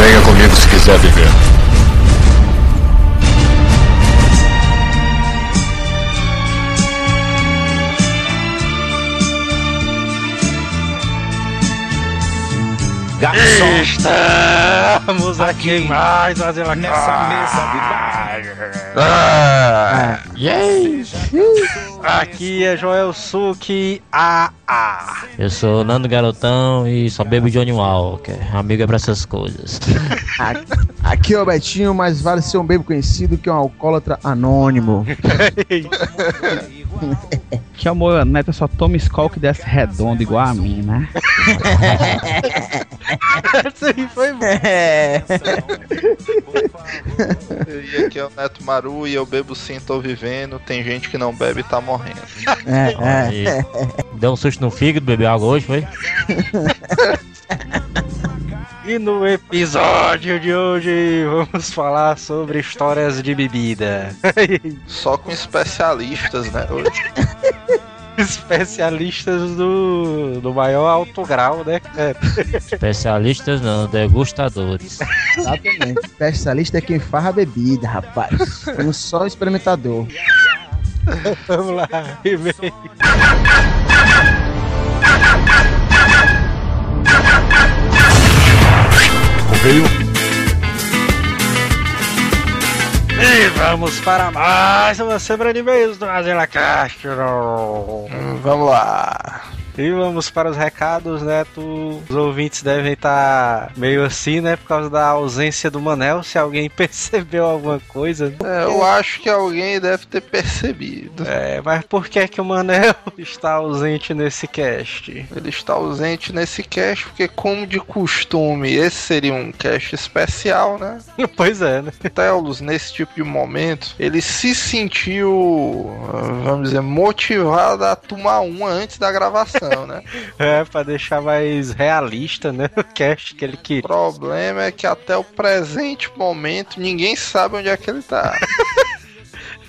Venha comigo se quiser viver. Garçom, Estamos aqui mais fazendo nessa mesa Ah, Aqui é Joel Suki AA. Eu sou Nando Garotão e só bebo Johnny Walker. Amigo é pra essas coisas. Aqui é o Betinho, mas vale ser um bebo conhecido que é um alcoólatra anônimo. Que amor, Neto só toma escol que desce redondo igual a mim, né? Essa aí foi bom. E aqui é o Neto Maru e eu bebo sim, tô vivendo. Tem gente que não bebe e tá morrendo. É, Aí. Deu um susto no fígado, bebeu água hoje, foi? E no episódio de hoje vamos falar sobre histórias de bebida. Só com especialistas, né? Hoje. Especialistas do, do maior alto grau, né? cara? Especialistas não, degustadores. Exatamente. Especialista é quem faz a bebida, rapaz. Como só experimentador. Vamos lá, e-mail. Correio. E vamos para mais uma semana de e-mails do Azela Castro. Hum, vamos lá. E vamos para os recados, né? Tu- Os ouvintes devem estar meio assim, né? Por causa da ausência do Manel. Se alguém percebeu alguma coisa, né? É, eu acho que alguém deve ter percebido. É, mas por que que o Manel está ausente nesse cast? Ele está ausente nesse cast, porque, como de costume, esse seria um cast especial, né? pois é, né? Telos, nesse tipo de momento, ele se sentiu, vamos dizer, motivado a tomar uma antes da gravação, né? É, pra deixar mais realista, né? O cast que ele O queria. problema é que até o presente momento ninguém sabe onde é que ele tá.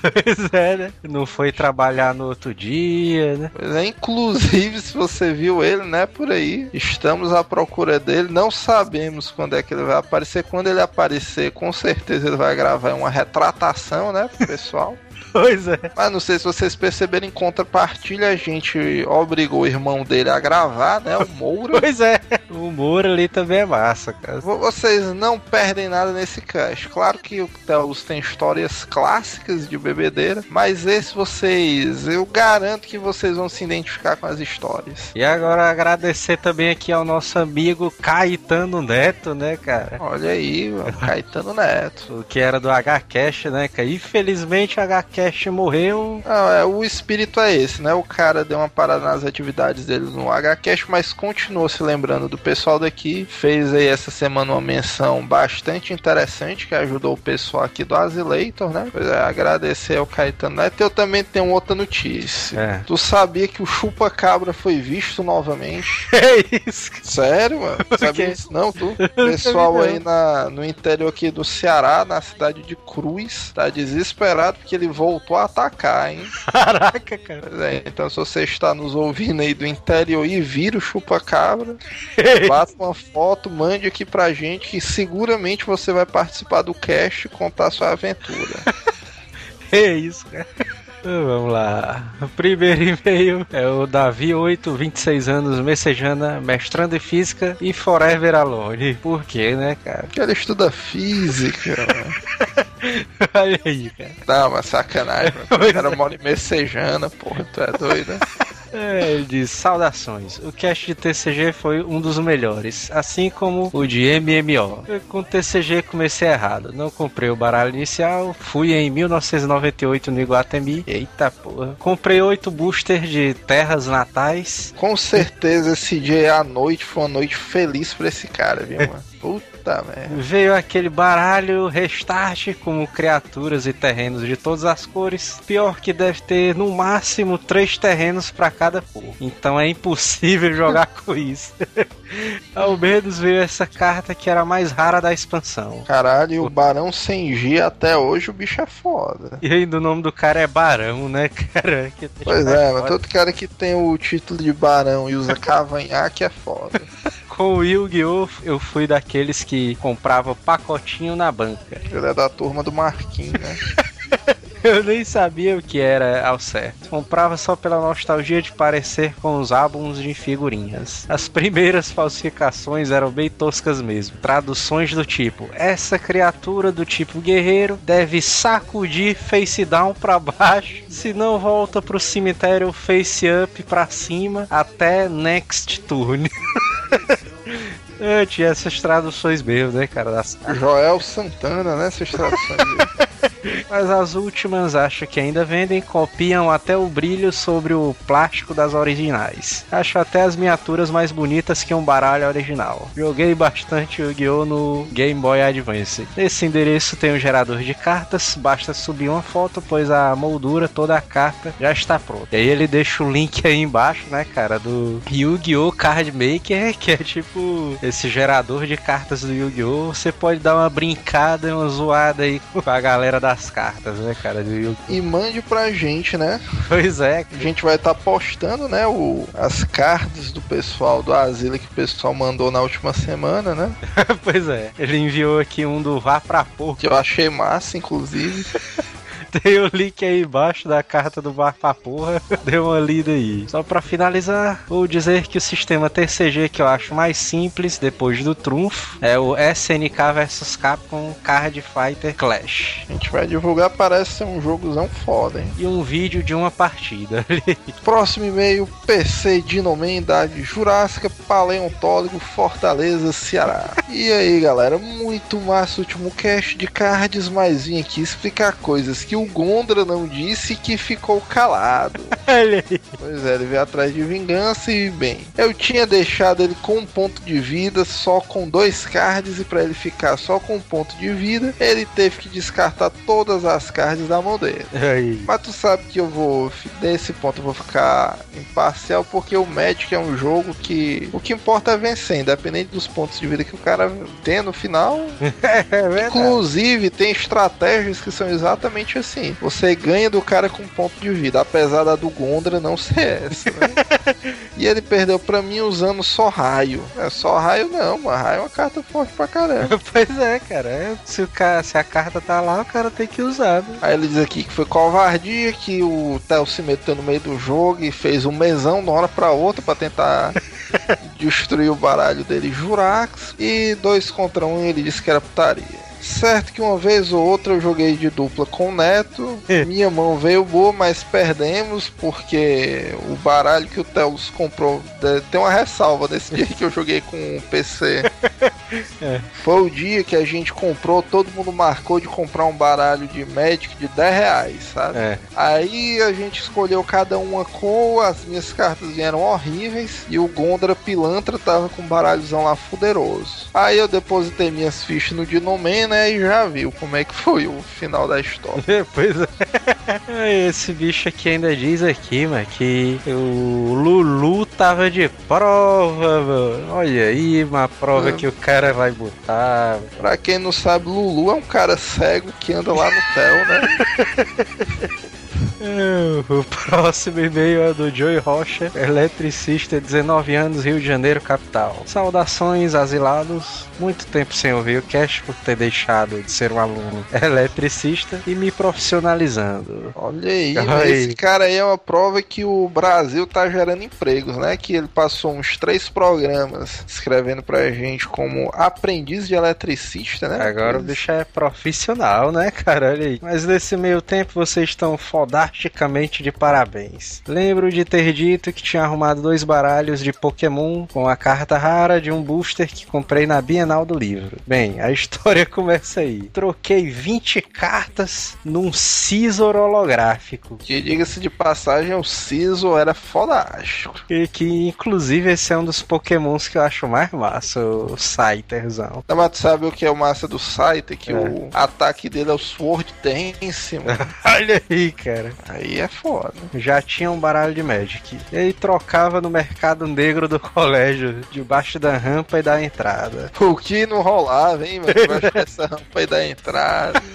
Pois é, né? Não foi trabalhar no outro dia, né? Pois é, inclusive, se você viu ele, né, por aí, estamos à procura dele, não sabemos quando é que ele vai aparecer. Quando ele aparecer, com certeza ele vai gravar uma retratação, né, pro pessoal. Pois é. Mas não sei se vocês perceberam, em contrapartilha, a gente obrigou o irmão dele a gravar, né, o Moura. Pois é. O humor ali também é massa, cara. Vo- Vocês não perdem nada nesse cast. Claro que o Telos tem histórias clássicas de bebedeira, mas esse vocês, eu garanto que vocês vão se identificar com as histórias. E agora agradecer também aqui ao nosso amigo Caetano Neto, né, cara? Olha aí, mano, Caetano Neto. O que era do HCast, né, cara? Infelizmente o HCast morreu. Não, é, o espírito é esse, né? O cara deu uma parada nas atividades dele no HCast, mas continuou se lembrando do pessoal daqui. Fez aí essa semana uma menção bastante interessante que ajudou o pessoal aqui do Azileitor, né? Pois é, agradecer ao Caetano Neto. Eu também tenho outra notícia. É. Tu sabia que o chupa-cabra foi visto novamente? É isso. Sério, mano? Sabia quê? isso não, tu? Pessoal aí na, no interior aqui do Ceará, na cidade de Cruz, tá desesperado porque ele voltou a atacar, hein? Caraca, cara. É, então se você está nos ouvindo aí do interior e vira o chupa-cabra, bata uma foto, mande aqui pra gente que seguramente você vai participar do cast e contar sua aventura. É isso, cara. Vamos lá. O primeiro e-mail é o Davi 8, 26 anos, messejana, mestrando em física e forever alone. Por quê, né, cara? Porque ele estuda física. Olha aí, cara. Não, mas sacanagem, mano. O cara mora em Messejana, porra, tu é doido, né? É, ele diz, saudações. O cast de TCG foi um dos melhores, assim como o de MMO. Eu, com TCG comecei errado. Não comprei o baralho inicial, fui em 1998 no Iguatemi. Eita porra. Comprei oito boosters de terras natais. Com certeza esse dia à noite foi uma noite feliz pra esse cara, viu, mano? Puta merda. Veio aquele baralho restart com criaturas e terrenos de todas as cores. Pior que deve ter no máximo três terrenos pra cada cor. Então é impossível jogar com isso. Ao menos veio essa carta que era a mais rara da expansão. Caralho, o Barão sem G até hoje o bicho é foda. E ainda o nome do cara é Barão, né, cara? Pois é, mas todo cara que tem o título de Barão e usa cavanhaque é foda. Com o Yu-Gi-Oh! eu fui daqueles que comprava pacotinho na banca. Ele é da turma do Marquinhos, né? Eu nem sabia o que era ao certo. Comprava só pela nostalgia de parecer com os álbuns de figurinhas. As primeiras falsificações eram bem toscas mesmo. Traduções do tipo: essa criatura do tipo guerreiro deve sacudir face down pra baixo, se não volta pro cemitério face up pra cima até next turn. Eu tinha essas traduções mesmo, né, cara? Das... Joel Santana, né? Essas traduções. Mas as últimas acho que ainda vendem, copiam até o brilho sobre o plástico das originais. Acho até as miniaturas mais bonitas que um baralho original. Joguei bastante Yu-Gi-Oh! no Game Boy Advance. Nesse endereço tem um gerador de cartas, basta subir uma foto, pois a moldura, toda a carta já está pronta. E aí ele deixa o link aí embaixo, né, cara, do Yu-Gi-Oh! Card Maker, que é tipo esse gerador de cartas do Yu-Gi-Oh! Você pode dar uma brincada, uma zoada aí com a galera das cartas, né, cara, do Yu-Gi-Oh! E mande pra gente, né? Pois é, A gente vai estar postando, né, o, as cards do pessoal do Asila que o pessoal mandou na última semana, né? pois é. Ele enviou aqui um do Vá pra Porra. Que eu achei massa, inclusive. Tem o link aí embaixo da carta do Bar pra porra. Deu uma lida aí. Só pra finalizar, vou dizer que o sistema TCG que eu acho mais simples depois do trunfo é o SNK vs Capcom Card Fighter Clash. A gente vai divulgar, parece ser um jogozão foda, hein? E um vídeo de uma partida. Próximo e-mail, PC Dinoman, Idade Jurássica, Paleontólogo, Fortaleza, Ceará. E aí, galera, muito massa o último cast de cards, mas vim aqui explicar coisas que o Gondra não disse que ficou calado. Olha aí. Pois é, ele veio atrás de vingança e, bem, eu tinha deixado ele com um ponto de vida, só com dois cards, e para ele ficar só com um ponto de vida, ele teve que descartar todas as cards da mão dele. Aí. Mas tu sabe que eu vou, nesse ponto, eu vou ficar imparcial, porque o Magic é um jogo que o que importa é vencer, independente dos pontos de vida que o cara tem no final. É. Inclusive, tem estratégias que são exatamente assim. Você ganha do cara com ponto de vida, apesar da do Gondra não ser essa. Né? e ele perdeu pra mim usando só raio. É só raio não, mas raio é uma carta forte pra caramba. Pois é, cara. É, Se, o cara. se a carta tá lá, o cara tem que usar. né? Aí ele diz aqui que foi covardia, que o Theo se meteu no meio do jogo e fez um mesão de uma hora pra outra pra tentar destruir o baralho dele, Jurax. E dois contra um ele disse que era putaria. Certo que uma vez ou outra eu joguei de dupla com o Neto. Minha mão veio boa, mas perdemos porque o baralho que o Telos comprou tem uma ressalva desse dia que eu joguei com o PC. Foi o dia que a gente comprou, todo mundo marcou de comprar um baralho de Magic de 10 reais, sabe? É. Aí a gente escolheu cada uma cor, as minhas cartas vieram horríveis e o Gondra Pilantra tava com um baralhozão lá fuderoso. Aí eu depositei minhas fichas no Dinoman, né, e já viu como é que foi o final da história. Pois é. Esse bicho aqui ainda diz aqui, mano, que o Lulu tava de prova, mano. Olha aí, uma prova É. que o cara vai botar. mano. Pra quem não sabe, Lulu é um cara cego que anda lá no Tel, né? O próximo e-mail é do Joey Rocha, eletricista, 19 anos, Rio de Janeiro, capital. Saudações, asilados. Muito tempo sem ouvir o cast por ter deixado de ser um aluno eletricista e me profissionalizando. Olha aí, Aí. né? esse cara aí é uma prova que o Brasil tá gerando empregos, né? Que ele passou uns três programas escrevendo pra gente como aprendiz de eletricista, né? Agora o bicho é profissional, né, cara? Olha aí. Mas nesse meio tempo vocês estão fodasticamente de parabéns. Lembro de ter dito que tinha arrumado dois baralhos de Pokémon com a carta rara de um booster que comprei na Bienal do Livro. Bem, a história começa aí. Troquei 20 cartas num Scizor holográfico. Que diga-se de passagem, o Ciso era fodástico. E que inclusive esse é um dos Pokémons que eu acho mais massa, o Scytherzão. Mas tu sabe o que é o massa do site? Que É. o ataque dele é o Sword Dance, mano. Olha aí, cara. Aí é foda. já tinha um baralho de Magic. E aí trocava no mercado negro do colégio, debaixo da rampa e da entrada. O que não rolava, hein, mano? Debaixo dessa rampa aí da entrada.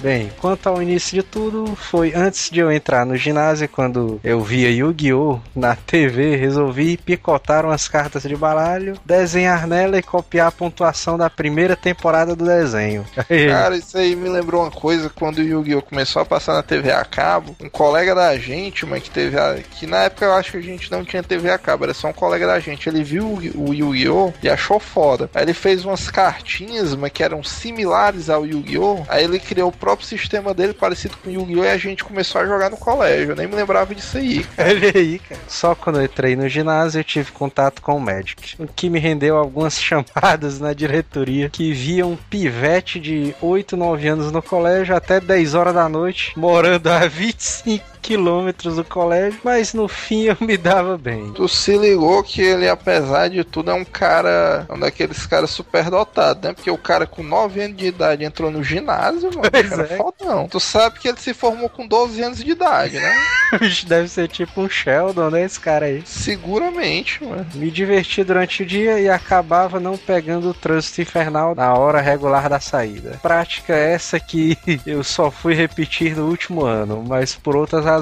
Bem, quanto ao início de tudo, foi antes de eu entrar no ginásio, quando eu via Yu-Gi-Oh! na TV, resolvi picotar umas cartas de baralho, desenhar nela e copiar a pontuação da primeira temporada do desenho. Cara, isso aí me lembrou uma coisa quando o Yu-Gi-Oh! começou a passar na TV a cabo. Um colega da gente, mas que teve a... que na época eu acho que a gente não tinha TV a cabo, era só um colega da gente. Ele viu o Yu-Gi-Oh! e achou foda. Aí ele fez umas cartinhas, mas que eram similares ao Yu-Gi-Oh! Aí ele criou o próprio sistema dele parecido com o Yu-Gi-Oh! e a gente começou a jogar no colégio. Eu nem me lembrava disso aí. cara. Olha aí, cara. Só quando eu entrei no ginásio eu tive contato com o Magic. O que me rendeu algumas chamadas na diretoria que via um pivete de 8, 9 anos no colégio até 10 horas da noite, morando a 25 quilômetros do colégio, mas no fim eu me dava bem. Tu se ligou que ele, apesar de tudo, é um cara. Um daqueles caras super dotados, né? Porque o cara com 9 anos de idade entrou no ginásio, mano. Pois cara, é. fodão. Tu sabe que ele se formou com 12 anos de idade, né? Deve ser tipo um Sheldon, né? Esse cara aí. Seguramente, mano. Me diverti durante o dia e acabava não pegando o trânsito infernal na hora regular da saída. Prática essa que eu só fui repetir no último ano, mas por outras razões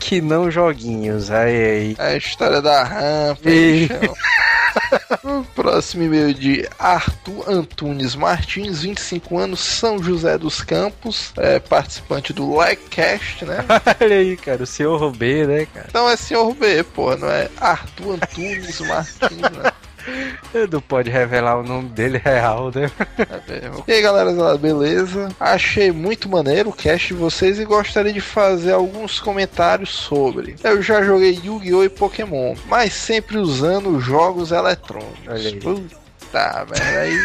que não joguinhos. Aí, aí. A história da rampa. E- próximo e-mail de Arthur Antunes Martins, 25 anos, São José dos Campos, é, participante do Likecast, né? Olha aí, cara, o senhor Robê, né, cara? Então é senhor B, pô, não é Arthur Antunes Martins, né? Não pode revelar o nome dele real, né? É. E aí galera, beleza? Achei muito maneiro o cast de vocês e gostaria de fazer alguns comentários sobre. Eu já joguei Yu-Gi-Oh! e Pokémon, mas sempre usando jogos eletrônicos. Olha aí. Puta merda, aí.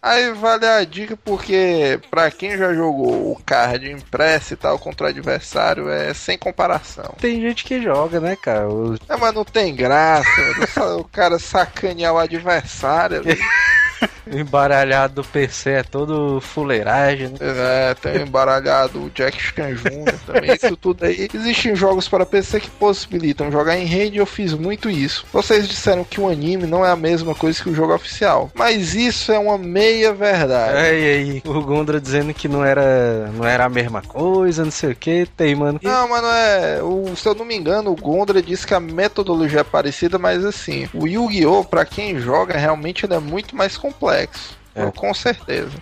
Aí vale a dica porque pra quem já jogou o card impresso e tal contra o adversário é sem comparação. Tem gente que joga, né, cara? O- É, mas não tem graça, o cara sacanear o adversário. embaralhado do PC é todo fuleiragem, né? É, tem embaralhado o Jack Chan Jr. também. Isso tudo aí. Existem jogos para PC que possibilitam jogar em rede e eu fiz muito isso. Vocês disseram que o anime não é a mesma coisa que o jogo oficial. Mas isso é uma meia verdade. Aí, aí, o Gondra dizendo que não era, não era a mesma coisa, não sei o que, tem, mano. Não, mas não é. O, se eu não me engano, o Gondra disse que a metodologia é parecida, mas assim, o Yu-Gi-Oh! pra quem joga, realmente ele é muito mais complexo complexo. É. Com certeza.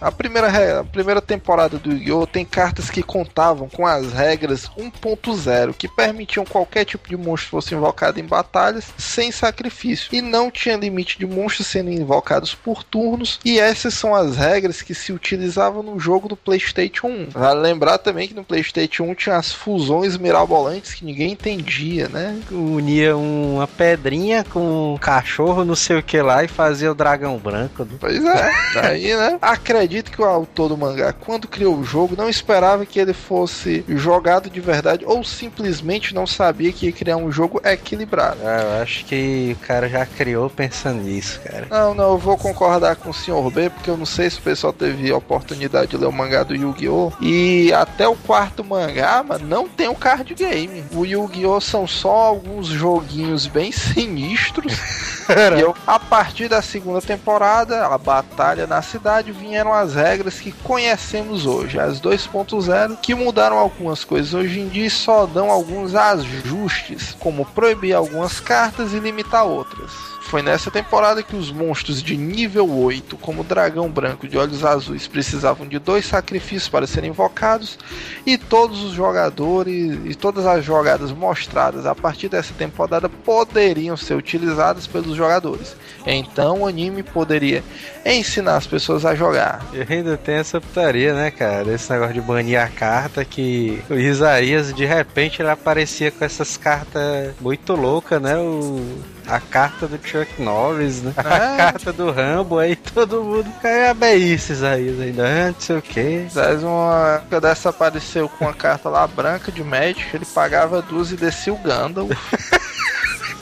A primeira, a primeira temporada do Yu-Gi-Oh! tem cartas que contavam com as regras 1.0, que permitiam qualquer tipo de monstro fosse invocado em batalhas sem sacrifício. E não tinha limite de monstros sendo invocados por turnos. E essas são as regras que se utilizavam no jogo do PlayStation 1. Vale lembrar também que no PlayStation 1 tinha as fusões mirabolantes que ninguém entendia, né? Unia uma pedrinha com um cachorro, não sei o que lá, e fazia o dragão branco. né? Pois é, daí, né? Acredito que o autor do mangá, quando criou o jogo, não esperava que ele fosse jogado de verdade ou simplesmente não sabia que ia criar um jogo equilibrado. Ah, eu acho que o cara já criou pensando nisso, cara. Não, não, eu vou concordar com o Sr. B, porque eu não sei se o pessoal teve a oportunidade de ler o mangá do Yu-Gi-Oh! E até o quarto mangá, mano, não tem o card game. O Yu-Gi-Oh! são só alguns joguinhos bem sinistros. E eu, a partir da segunda temporada, a batalha na cidade, vieram as regras que conhecemos hoje, as 2.0, que mudaram algumas coisas hoje em dia e só dão alguns ajustes, como proibir algumas cartas e limitar outras. Foi nessa temporada que os monstros de nível 8, como o dragão branco de olhos azuis, precisavam de dois sacrifícios para serem invocados, e todos os jogadores e todas as jogadas mostradas a partir dessa temporada poderiam ser utilizadas pelos jogadores. Então o anime poderia ensinar as pessoas a jogar. E ainda tem essa putaria, né, cara? Esse negócio de banir a carta que o Isaías, de repente, ele aparecia com essas cartas muito loucas, né? O... A carta do Chuck Norris, né? A É. carta do Rambo, aí todo mundo caiu bem isso, Isaías, ainda, ah, não sei o quê. Mas uma época dessa apareceu com uma carta lá branca de Magic, ele pagava duas e descia o Gandalf.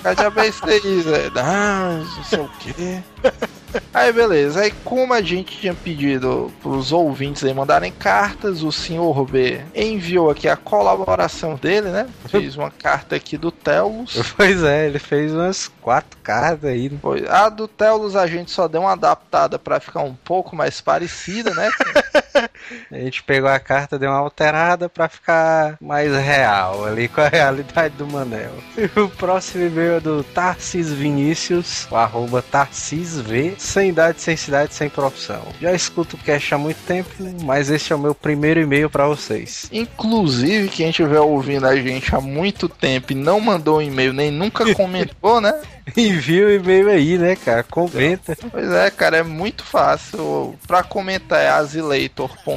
Cadê bem isso aí, velho? Ah, não sei o quê. Aí beleza, aí como a gente tinha pedido pros ouvintes aí mandarem cartas, o senhor B enviou aqui a colaboração dele, né? Fiz uma carta aqui do Telos. Pois é, ele fez umas quatro cartas aí. né? Foi. A do Telos a gente só deu uma adaptada pra ficar um pouco mais parecida, né? A gente pegou a carta, deu uma alterada pra ficar mais real ali com a realidade do Manel. E o próximo e-mail é do Tarcis Vinícius, o arroba TarcisV, sem idade, sem cidade, sem profissão. Já escuto o cast há muito tempo, mas este é o meu primeiro e-mail pra vocês. Inclusive, quem estiver ouvindo a gente há muito tempo e não mandou um e-mail nem nunca comentou, né? Envia o e-mail aí, né, cara? Comenta. Pois é, cara, é muito fácil. Pra comentar é azileitor.com.br,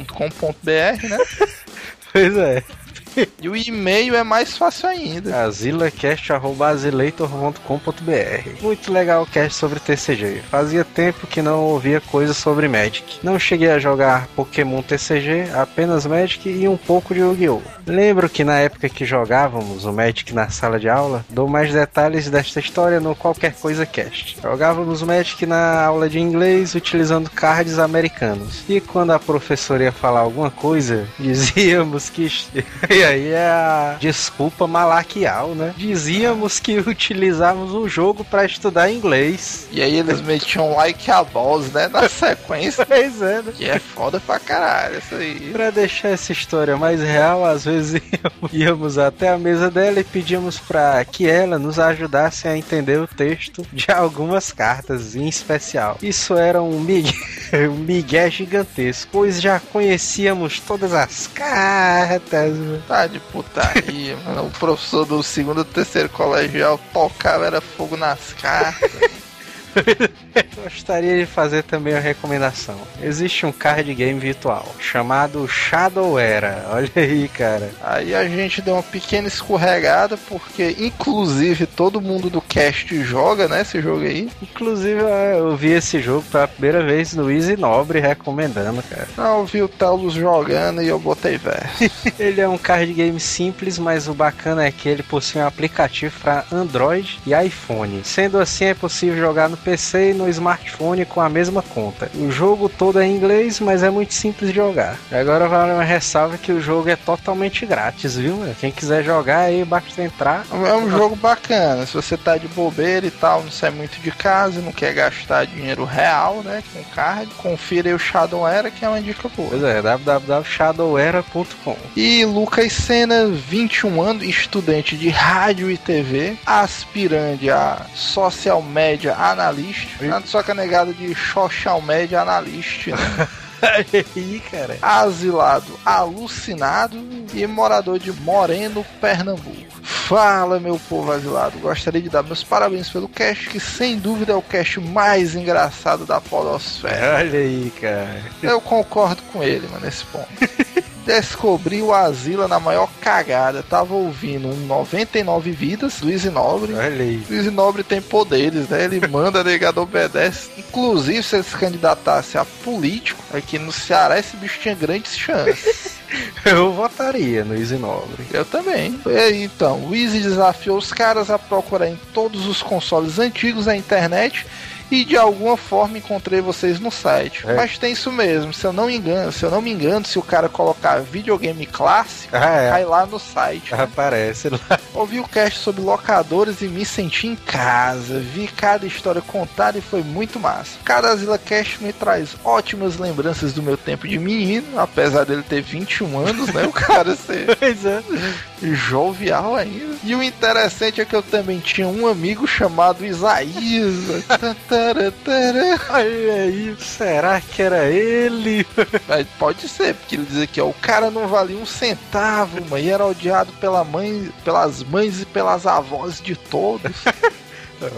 né? Pois é. E o e-mail é mais fácil ainda. azilacast.com.br Muito legal o cast sobre TCG. Fazia tempo que não ouvia coisas sobre Magic. Não cheguei a jogar Pokémon TCG, apenas Magic e um pouco de Yu-Gi-Oh! Lembro que na época que jogávamos o Magic na sala de aula, dou mais detalhes desta história no Qualquer Coisa Cast. Jogávamos Magic na aula de inglês utilizando cards americanos. E quando a professora ia falar alguma coisa, dizíamos que. E aí é a desculpa malaquial, né? Dizíamos que utilizávamos o jogo para estudar inglês. E aí eles metiam like a boss, né? Na sequência. Pois é, né? Que é foda pra caralho isso aí. Pra deixar essa história mais real, às vezes íamos- íamos até a mesa dela e pedíamos pra que ela nos ajudasse a entender o texto de algumas cartas em especial. Isso era um migué, um migué gigantesco, pois já conhecíamos todas as cartas. Tá de putaria, mano. O professor do segundo terceiro colegial tocava era fogo nas cartas. Gostaria de fazer também uma recomendação. Existe um card game virtual chamado Shadow Era. Olha aí, cara. Aí a gente deu uma pequena escorregada, porque inclusive todo mundo do cast joga, né? Esse jogo aí. Inclusive, eu vi esse jogo pela primeira vez no Easy Nobre recomendando, cara. Não, eu vi o Talos jogando e eu botei verso. Ele é um card game simples, mas o bacana é que ele possui um aplicativo para Android e iPhone. Sendo assim, é possível jogar no PC e no smartphone com a mesma conta. O jogo todo é em inglês, mas é muito simples de jogar. E agora vale uma ressalva que o jogo é totalmente grátis, viu? mano? Quem quiser jogar aí, basta entrar. É um jogo bacana. Se você tá de bobeira e tal, não sai muito de casa, não quer gastar dinheiro real, né? Com card, confira aí o Shadow Era, que é uma dica boa. Pois é, www.shadowera.com. E Lucas Senna, 21 anos, estudante de rádio e TV, aspirante a social media analyst, na sua canegada de social media analyst, né? aí, cara. asilado, alucinado e morador de Moreno, Pernambuco. Fala, meu povo asilado. Gostaria de dar meus parabéns pelo cast, que sem dúvida é o cast mais engraçado da podosfera. Olha aí, cara. Eu concordo com ele, mano, nesse ponto. Descobri o Asila na maior cagada. Tava ouvindo um 99 Vidas, Easy Nobre. Olha aí. Easy Nobre tem poderes, né? Ele manda, negado obedece. Inclusive, se ele se candidatasse a político, aqui no Ceará, esse bicho tinha grandes chances. Eu votaria no Easy Nobre. Eu também. E então, o Easy desafiou os caras a procurar em todos os consoles antigos da internet e de alguma forma encontrei vocês no site. É. Mas tem isso mesmo, se eu não me engano, se eu não me engano, se o cara colocar videogame clássico, Ah, é. cai lá no site. Aparece lá. Ouvi o cast sobre locadores e me senti em casa. Vi cada história contada e foi muito massa. Cada Zilla Cast me traz ótimas lembranças do meu tempo de menino, apesar dele ter 21 anos, né? O cara ser Pois é. jovial ainda. E o interessante é que eu também tinha um amigo chamado Isaías. Olha aí, será que era ele? Mas pode ser, porque ele diz aqui, ó, o cara não valia um centavo, mãe, e era odiado pela mãe, pelas mães e pelas avós de todos.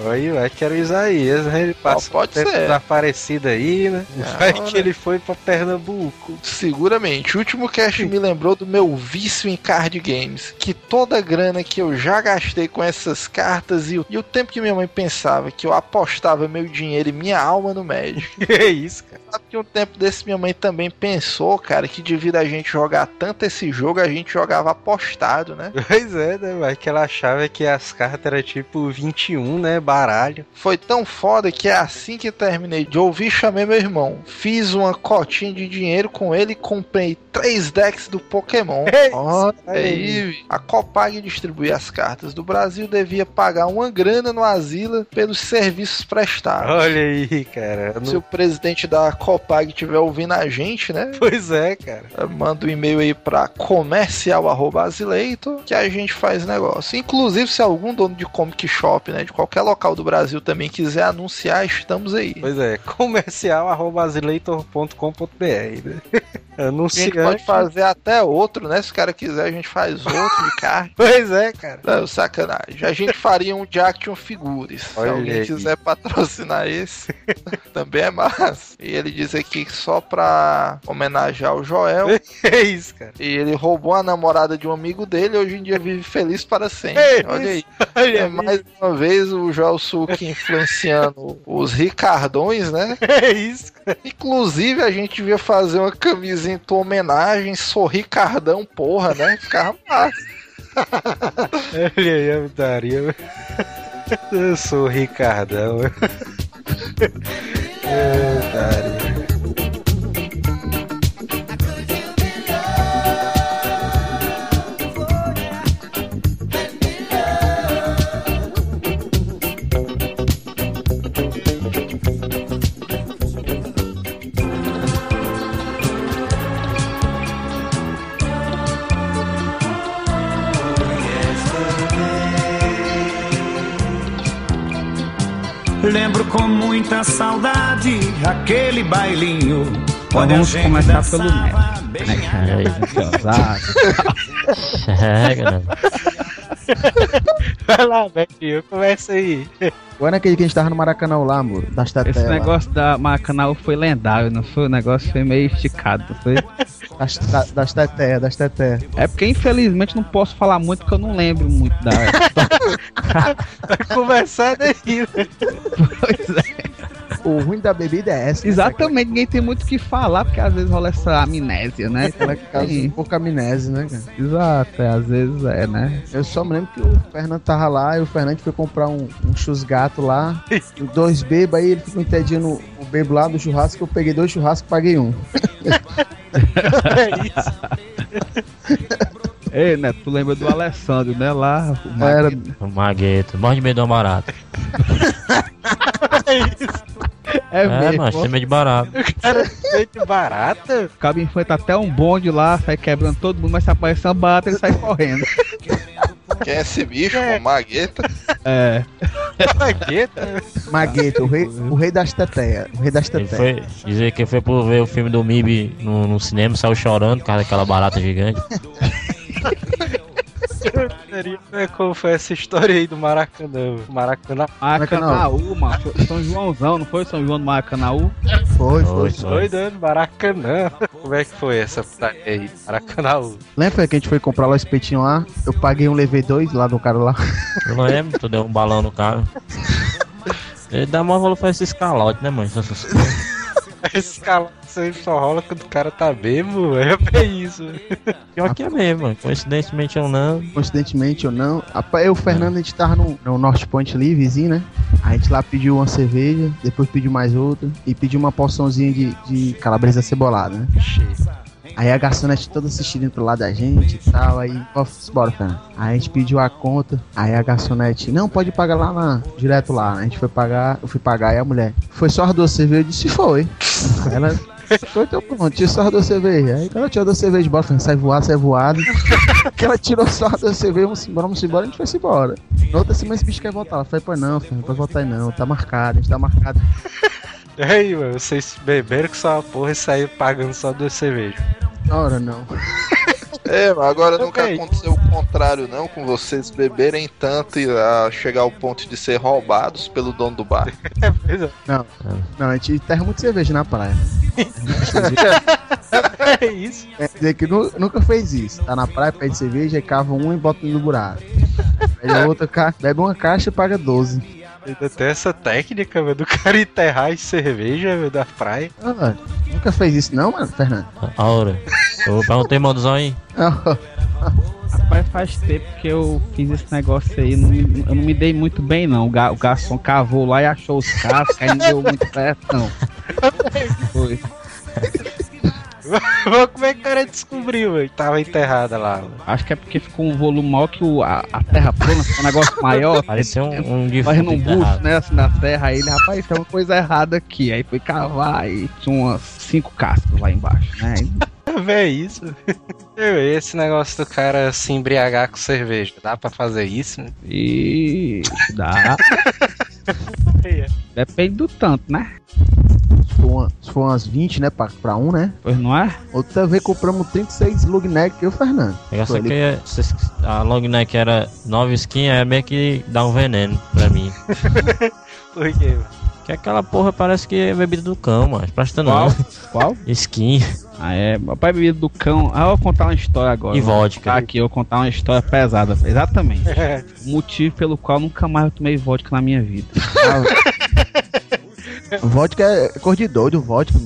Olha, vai que era o Isaías, né? Ele passou pode tempo ser. desaparecido aí, né? Ah, Vai né? que ele foi pra Pernambuco. Seguramente. O último cast me lembrou do meu vício em card games. Que toda a grana que eu já gastei com essas cartas e o, e o tempo que minha mãe pensava que eu apostava meu dinheiro e minha alma no Magic. Que é isso, cara? Sabe que um tempo desse minha mãe também pensou, cara, que devido a gente jogar tanto esse jogo, a gente jogava apostado, né? Pois é, né? Vai que ela achava que as cartas eram tipo 21, né? Né? Baralho. Foi tão foda que é assim que terminei de ouvir, chamei meu irmão. Fiz uma cotinha de dinheiro com ele e comprei três decks do Pokémon. Olha aí. A Copag distribuía as cartas do Brasil devia pagar uma grana no Asila pelos serviços prestados. Olha aí, cara. Se Não- o presidente da Copag estiver ouvindo a gente, né? Pois é, cara. Manda um e-mail aí pra comercial@azileitor que a gente faz negócio. Inclusive, se algum dono de comic shop, né, de qualquer local do Brasil também quiser anunciar, estamos aí. Pois é, comercial.azileitor.com.br. Né? A gente Anunciante. pode fazer até outro, né? Se o cara quiser, a gente faz outro de carne. Pois é, cara. Não, sacanagem. A gente faria um de Action Figures. Se Olha alguém aí. quiser patrocinar esse, também é massa. E ele diz aqui que só pra homenagear o Joel. É isso, cara. E ele roubou a namorada de um amigo dele e hoje em dia vive feliz para sempre. É Olha aí. Olha É mais uma vez o Joel Suki influenciando os Ricardões, né? É isso. Inclusive a gente devia fazer uma tua homenagem, sou Ricardão, porra, né? Ficava massa. Olha aí a putaria. Eu sou o Ricardão. É, putaria. Lembro com muita saudade aquele bailinho. Então vamos gente começar pelo Neto, né, cara? Chega, né? Vai lá, Betinho, começa aí. Agora naquele que a gente tava no Maracanã lá, amor, das Esse negócio da Maracanã foi lendário, não foi? O negócio foi meio esticado, não foi? Das, da- das teté, das teté. É porque infelizmente não posso falar muito porque eu não lembro muito da. Vai começar daí, né? pois é. O ruim da bebida é essa. né? Exatamente, ninguém tem muito o que falar, porque às vezes rola essa amnésia, né? É que Caso um pouco amnésia, né, cara? Exato, é, às vezes é, né? Eu só me lembro que o Fernando tava lá e o Fernando foi comprar um, um chusgato lá. dois bebos aí, ele ficou entediando o bebo lá do churrasco. Eu peguei dois churrascos e paguei um. É isso. Ei, né? Tu lembra do Alessandro, né? Lá, o Era, O Magueto. Morre de medo de uma barata. É, É, mesmo. mas tem medo de barata. Cara, feito barata? O cabo enfrenta até um bonde lá, sai quebrando todo mundo, mas se aparecer uma barata, ele sai correndo. Quem é esse bicho? É. Magueta? É. Bagueta? Magueta, o rei, o rei das teté. O rei das foi dizer que foi por ver o filme do MIB no, no cinema, saiu chorando por causa daquela barata gigante. É, Como foi essa história aí do Maracanã? Maracanã. Maracanaú, mano. São Joãozão, não foi São João do Maracanaú? Foi, foi. Foi, dando Maracanã. Como é que foi essa putaria aí? Maracanã. Lembra que a gente foi comprar lá o espetinho lá? Eu paguei um, levei dois lá do cara lá. Eu não lembro, tu deu um balão no cara. Ele dá maior valor pra esse escalote, né, mãe? Calado sempre só rola quando o cara tá bebo. É isso. Pior que é mesmo. Coincidentemente ou não. Coincidentemente ou não. Rapaz, eu e o Fernando, a gente tava no, no North Point ali, vizinho, né? A gente lá pediu uma cerveja, depois pediu mais outra e pediu uma porçãozinha de, de calabresa cebolada, né? Aí a garçonete toda assistindo pro lado da gente e tal. Aí, ó, bora, Fernando. Aí a gente pediu a conta. Aí a garçonete, não, pode pagar lá, na, direto lá. A gente foi pagar, eu fui pagar. E a mulher, foi só as duas cervejas? Eu disse, foi. Aí ela, foi então pronto, tinha só as duas cervejas. Aí ela tirou duas cervejas, bora, Fernando, sai voado, sai voado. que ela tirou só as duas cervejas, vamos embora, vamos embora, a gente foi embora. Na outra semana esse bicho quer voltar. Ela falei, pô, não, Fernando, não pode voltar aí não, tá marcado, a gente tá marcado. E aí, mano, vocês beberam com sua porra e saíram pagando só duas cervejas. Ora, não. É, mas agora nunca Ok. aconteceu o contrário, não, com vocês beberem tanto e a chegar ao ponto de ser roubados pelo dono do bar. É, pois é. Não, a gente terra muito cerveja na praia. É isso. Quer dizer que nu- nunca fez isso. Tá na praia, pede cerveja, cava um e bota no buraco. Pede a outra, ca- bebe uma caixa e paga 12. Ainda tem essa técnica, velho, do cara enterrar em cerveja, velho, da praia. Ah, nunca fez isso não, mano, Fernando? A hora. Eu perguntei, mandozão aí. Rapaz, faz tempo que eu fiz esse negócio aí. Não eu não me dei muito bem, não. O, ga- o garçom cavou lá e achou os cascos, aí não deu muito certo, não. Foi. Como é que o cara descobriu, velho? Tava enterrada lá. mano. Acho que é porque ficou um volume maior que o, a, a terra plana, ficou um negócio maior. Parecia um, um Fazendo um busto, enterrado. né, assim, na terra. Aí ele, rapaz, tem uma coisa errada aqui. Aí foi cavar e tinha umas cinco cascas lá embaixo, né? Vê isso. Esse negócio do cara se embriagar com cerveja, dá pra fazer isso? né? E dá. Depende do tanto, né? Se for, uma- se for umas 20, né, pra, pra um, né? Pois não é? Outra vez compramos 36 lug neck e o Fernando. É Foi que a long neck era 9 skin, é meio que dá um veneno pra mim. Por quê? mano? Que aquela porra parece que é bebida do cão, mas presta Qual? não. Qual? Skin Ah, é. Papai bebida do cão. Ah, eu vou contar uma história agora. e vodka. contar aqui, eu vou contar uma história pesada. Exatamente. O motivo pelo qual nunca mais eu tomei vodka na minha vida. Vodka é cor de doido, vodka.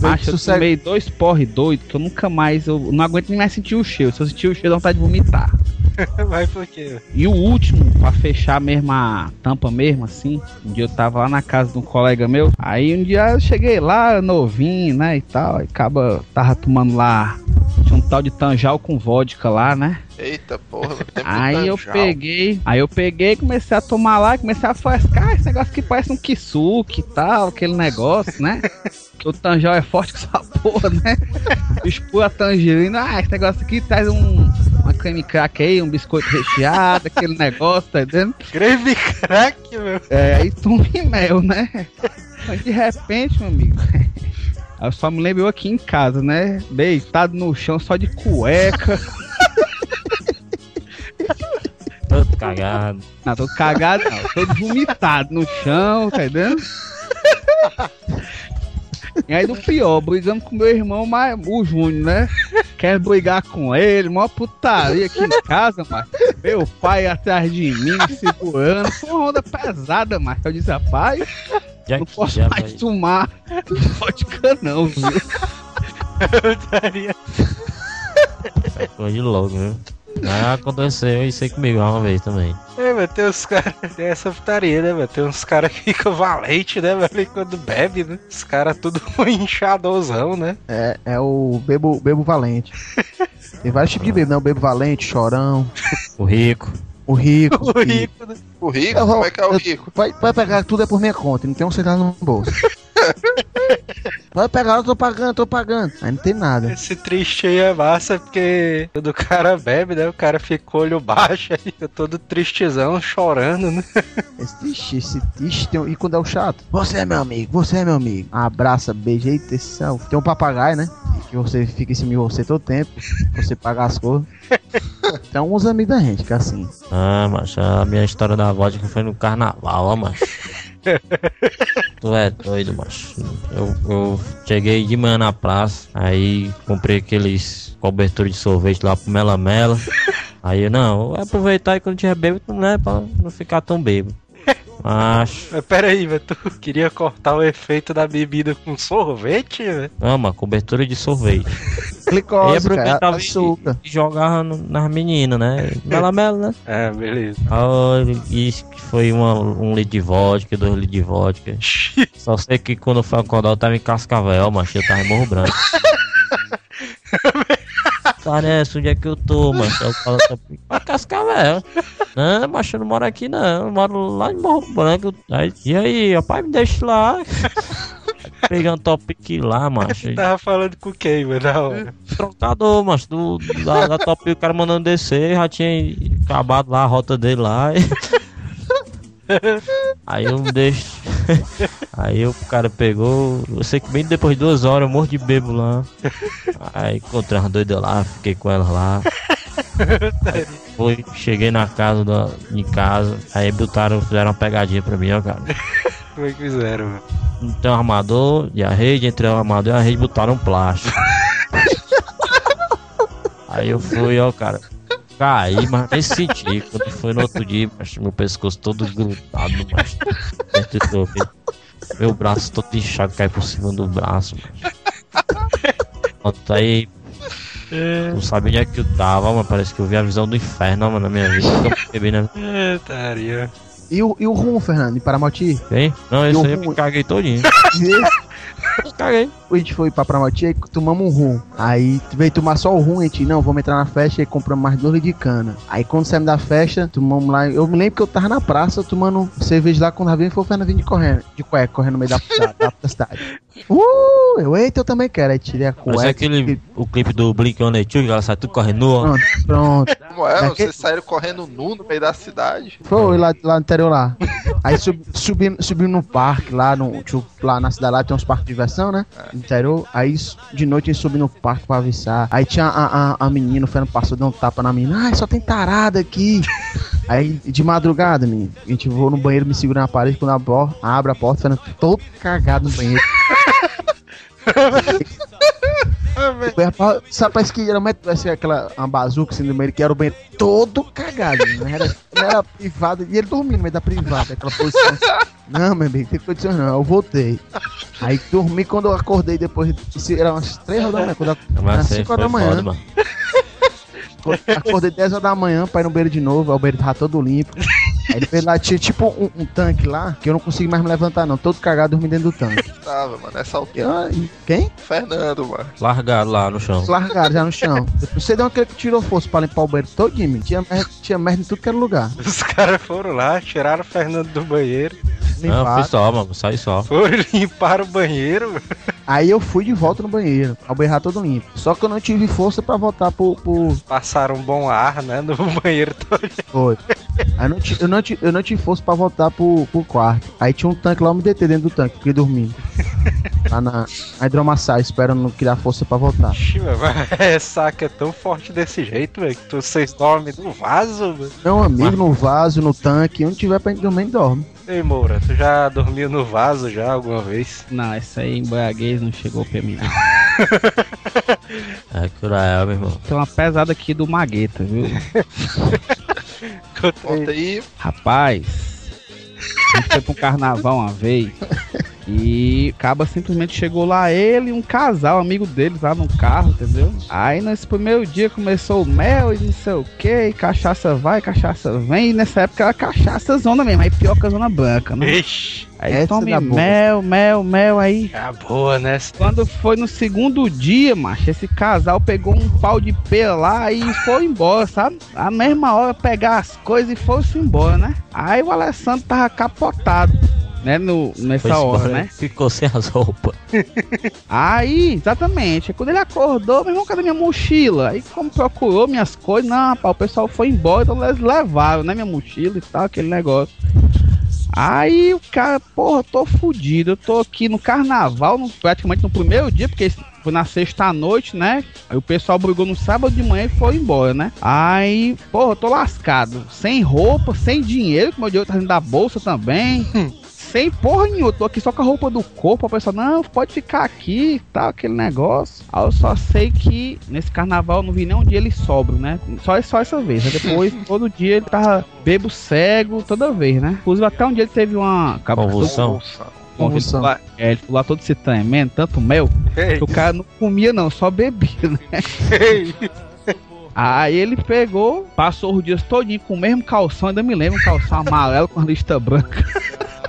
Macho, eu Sossego- tomei dois porre doido que eu nunca mais. Eu não aguento nem mais sentir o cheiro. Se eu sentir o cheiro, dá vontade de vomitar. Mas por quê? E o último, pra fechar mesmo a tampa mesmo, assim, um dia eu tava lá na casa de um colega meu, aí um dia eu cheguei lá, novinho, né, e tal, aí acaba, tava tomando lá, tal de tanjal com vodka lá, né, Eita porra, aí eu peguei, aí eu peguei, comecei a tomar lá, comecei a frescar, esse negócio que parece um kisuke e tal, aquele negócio, né, que o tanjal é forte com essa porra, né, pôr a tangerina, ah, esse negócio aqui traz um... Uma creme crack aí, um biscoito recheado, aquele negócio, tá entendendo? Grave crack, meu. É, aí tum e mel, né? Mas de repente, meu amigo. Aí só me lembro eu aqui em casa, né? Deitado no chão, só de cueca. Todo cagado. Não, tô cagado não, todo vomitado no chão, tá entendendo? E aí do pior, brigando com meu irmão, mas, o Júnior, né? Quer brigar com ele, mó putaria aqui em casa, mas meu pai atrás de mim, me segurando, foi uma onda pesada, mas eu disse, rapaz, Já não posso já mais vai- tomar vodka não, viu? É coisa de louco, viu? Mas aconteceu isso aí comigo uma vez também. É, mas tem uns caras. Tem essa putaria, né, velho? Tem uns caras que ficam valentes, né, velho? Quando bebe, né? Os caras tudo inchadozão, né? É, é o bebo, bebo valente. Tem vários tipos de bebo, né? O bebo valente, chorão, O rico. O rico. O que- rico, né? O rico? Vou- Como é que é o rico? Vai, vai pegar tudo é por minha conta, não tem um centavo no bolso. vai pegar, eu tô pagando, tô pagando. Aí não tem nada. Esse triste aí é massa porque quando o cara bebe, né? O cara fica com o olho baixo aí, fica todo tristezão, chorando, né? Esse, ixi, esse tem um- e quando é o chato? Você é meu amigo, você é meu amigo. Abraça, beija, eita, céu. Tem um papagaio, né? Que você fica em cima de você todo tempo. Você paga as coisas. Tem uns amigos da gente que é assim. Ah, macho, a minha história da vodka foi no carnaval, ó, macho. tu é doido, macho. Eu, eu cheguei de manhã na praça, aí comprei aqueles cobertores de sorvete lá pro Mela Mela. Aí eu, não, vou aproveitar e quando tiver bêbado, né, pra não ficar tão bêbado. Macho, Mas pera aí, velho, tu queria cortar o efeito da bebida com sorvete, velho? não, uma cobertura de sorvete. Glicose, cara, aproveitava açúcar. e, e jogava no- nas meninas, né? Mela Mela, né? É, beleza. Isso que foi uma, um litro de vodka, dois litros de vodka. Só sei que quando foi acordar eu tava em Cascavel, mas eu tava em Morro Branco. Parece, onde é que eu tô, macho? Eu falo assim, pra Cascavel. Não, macho, eu não moro aqui não, eu moro lá em Morro Branco. Aí, e aí, rapaz, me deixa lá. Pegando top lá, macho. Tava falando com quem, mano, na hora? Trocador, macho, do, da, da top o cara mandando descer, já tinha acabado lá a rota dele lá. e- Aí eu deixo. Aí o cara pegou. Eu sei que bem depois de duas horas eu morro de bebo lá. Aí encontrei as doidas lá, fiquei com elas lá. Aí Foi, cheguei na casa da, em casa, aí botaram, fizeram uma pegadinha pra mim, ó, cara. Como é que fizeram, tem um armador e a rede, entre o armador e a rede botaram um plástico. Aí eu fui, ó, cara. Caí, mas nem senti. Quando foi no outro dia, mas meu pescoço todo grudado, mas Meu braço todo inchado, cai por cima do braço, mas. Pronto, aí Não sabia onde é que eu tava, mano. Parece que eu vi a visão do inferno, mano, na minha vida. Eu bebi, né? É, taria. E o, e o rum, Fernando, em Paramoti? Tem? Não, E esse aí eu me caguei todinho. Caguei. A gente foi pra Paramoti e tomamos um rum. Aí veio tomar só o rum, a gente, não, vamos entrar na festa e compramos mais dois litros de cana. Aí quando saímos da festa, tomamos lá. Eu me lembro que eu tava na praça tomando cerveja lá quando a vez foi o Fernando vindo de correndo, de cueca, correndo no meio da, da, da cidade. Uh, eu, eita, eu também quero. Aí tirei a Mas cueca. é aquele o clipe do Blink on the que ela sai tudo correndo nua. Pronto, pronto. Como é? Daquele- Vocês saíram correndo nu no meio da cidade? Foi lá, lá no interior lá. Aí sub, subi, subi no parque lá, no, tipo, lá na cidade lá tem uns parques de diversão, né? No interior. Aí de noite a gente subi no parque pra avisar. Aí tinha a, a, a menina, o Fernando passou, deu um tapa na menina. Ai, só tem tarada aqui. Aí de madrugada, menino, a gente vou no banheiro, me segura na parede, quando a porta, abre a porta, o Fernando todo cagado no banheiro. Pa- Sabe, parece que geralmente parece aquela uma bazuca assim no meio, que era o banheiro todo cagado, né? Era, não era privado, e ele dormindo no meio da privada, aquela posição. assim. Não, meu amigo, tem condições não, eu voltei. Aí dormi quando eu acordei depois, isso era umas 3 horas da manhã, quando eu, Mas às você 5 foi horas da manhã. foda, mano. Acordei 10 horas da manhã pra ir no banheiro de novo, aí o banheiro tava todo limpo. Aí ele fez lá, tinha tipo um, um tanque lá, que eu não consegui mais me levantar não, todo cagado dormindo dentro do tanque. Tava, mano. Nessa altura. Eu, ah, quem? Fernando, mano. Largado lá no chão. Largaram já no chão. Não sei de onde que ele tirou força pra limpar o banheiro todinho, menino. tinha merda, tinha merda em tudo que era lugar. Os caras foram lá, tiraram o Fernando do banheiro, Não, Limparam. fiz só, mano. Sai só. foram limpar o banheiro. Aí eu fui de volta no banheiro, ao banheiro todo limpo. Só que eu não tive força pra voltar pro, pro, Passaram um bom ar, né, no banheiro todo. Foi. Aí não eu, não ti- eu não tive força pra voltar pro, pro quarto. Aí tinha um tanque lá, eu me detei dentro do tanque, fiquei dormindo. Lá na, na hidromassagem, esperando criar força pra voltar. Ixi, ressaca é tão forte desse jeito, velho, que tu- vocês dormem no vaso, mano. Meu amigo, no vaso, no tanque, onde tiver pra gente dormir, dorme. Ei, Moura, tu já dormiu no vaso já alguma vez? Não, isso aí em boiaguês não chegou pra mim. não. É cruel, meu irmão. Tem uma pesada aqui do Magueta, viu? Conta aí. Rapaz, a gente foi pra um carnaval uma vez e o Caba simplesmente chegou lá, ele e um casal, amigo deles, lá no carro, entendeu? Aí nesse primeiro dia começou o mel e não sei o que, e cachaça vai, cachaça vem, e nessa época era cachaça zona mesmo, aí pior que a zona branca, né? Ixi, Aí Essa tome mel, mel, mel, aí é a boa, né? quando foi no segundo dia, macho, esse casal pegou um pau de pera lá e foi embora, sabe? A mesma hora pegar as coisas e foi-se embora, né? Aí o Alessandro tava capotado, né? No, nessa Foi hora, embora, né? Ficou sem as roupas. Aí, exatamente. Quando ele acordou, meu irmão, cadê minha mochila? Aí, como procurou minhas coisas, não, rapaz, o pessoal foi embora, então eles levaram, né? Minha mochila e tal, aquele negócio. Aí o cara, porra, tô fudido. Eu tô aqui no carnaval, no- praticamente no primeiro dia, porque foi na sexta noite, né? Aí o pessoal brigou no sábado de manhã e foi embora, né? Aí, porra, eu tô lascado. Sem roupa, sem dinheiro, que meu dinheiro tá dentro da bolsa também. Sem porra nenhuma, eu tô aqui só com a roupa do corpo. A pessoa, não, pode ficar aqui e tal, aquele negócio. Aí eu só sei que nesse carnaval eu não vi nem um dia ele sobro, né? Só, só essa vez. Aí depois, todo dia ele tava bebo cego, toda vez, né? Inclusive, até um dia ele teve uma Convulsão. Convulsão. Lá, é, ele ficou lá todo se tremendo, tanto mel, Ei, que o cara não comia, não, só bebia, né? ei. Aí ele pegou, passou os dias todinho com o mesmo calção, ainda me lembro, um calção amarelo com a lista branca.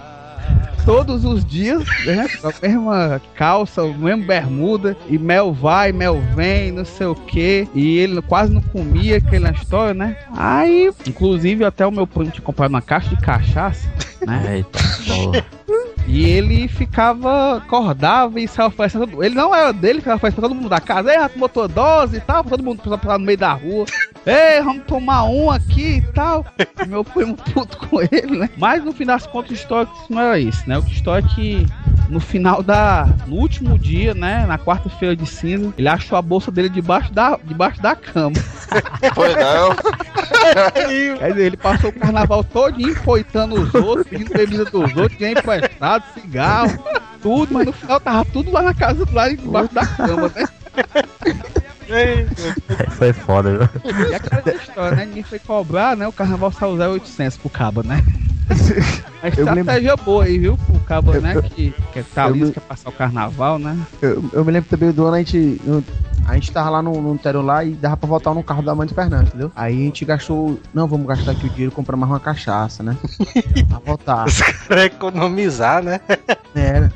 Todos os dias, né? Com a mesma calça, o mesmo bermuda, e mel vai, mel vem, não sei o que. E ele quase não comia aquela história, né? Aí, inclusive, até o meu primo tinha comprado uma caixa de cachaça, né? Eita, porra. E ele ficava, acordava e saia oferecendo. Ele não era dele, ficava oferecendo todo mundo da casa. Ei, já tomou tua dose e tal, todo mundo passar no meio da rua. Ei, vamos tomar um aqui e tal. Meu primo puto com ele, né? Mas no fim das contas, a história que não era isso, né? O que história é que no final da. No último dia, né? Na quarta-feira de cinza, ele achou a bolsa dele debaixo da, debaixo da cama. Foi não. Quer dizer, ele passou o carnaval todo empoitando os outros, pedindo bebida dos outros, dinheiro emprestado, cigarro, tudo, mas no final tava tudo lá na casa, lá debaixo da cama, né? Foi foda, viu? E aquela história, né? Ninguém foi cobrar, né? O carnaval saiu 0800 pro cabo, né? A estratégia boa aí, viu? Pro cabo, Eu- né? eu- Que, que tá eu ali, me- quer passar o carnaval, né? Eu, eu me lembro também do ano a gente. A gente tava lá no, no interior lá e dava pra voltar no carro da mãe de Fernando, entendeu? Aí a gente gastou. Não, vamos gastar aqui o dinheiro e comprar mais uma cachaça, né? pra voltar. Pra economizar, né? Era.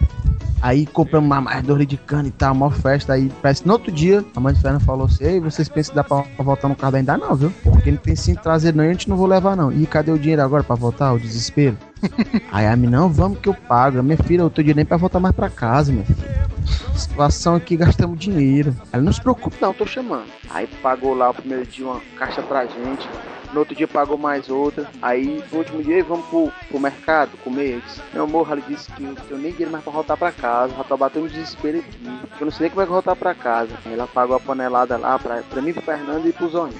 Aí compramos mais, mais litros de cana e tal, maior festa. Aí parece que no outro dia a mãe de Fernando falou assim: Ei, vocês pensam que dá pra, pra voltar no carro ainda? Não, viu? Porque não tem sim trazer não e a gente não vou levar não. E cadê o dinheiro agora pra voltar? O desespero. Aí a menina, não, vamos que eu pago. Minha filha, eu tô dinheiro nem pra voltar mais pra casa, minha filha. Situação aqui, gastamos dinheiro. Ela não se preocupe, não, tô chamando. Aí pagou lá o primeiro dia uma caixa pra gente. No outro dia pagou mais outra. Aí no último dia, "Ei, vamos pro, pro mercado comer. Meu amor, ela disse que eu não tenho nem dinheiro mais pra voltar pra casa. Já tô batendo desespero aqui. Eu não sei nem como é que vou voltar pra casa. Ela pagou a panelada lá pra, pra mim, pro Fernando e pro Zoninho.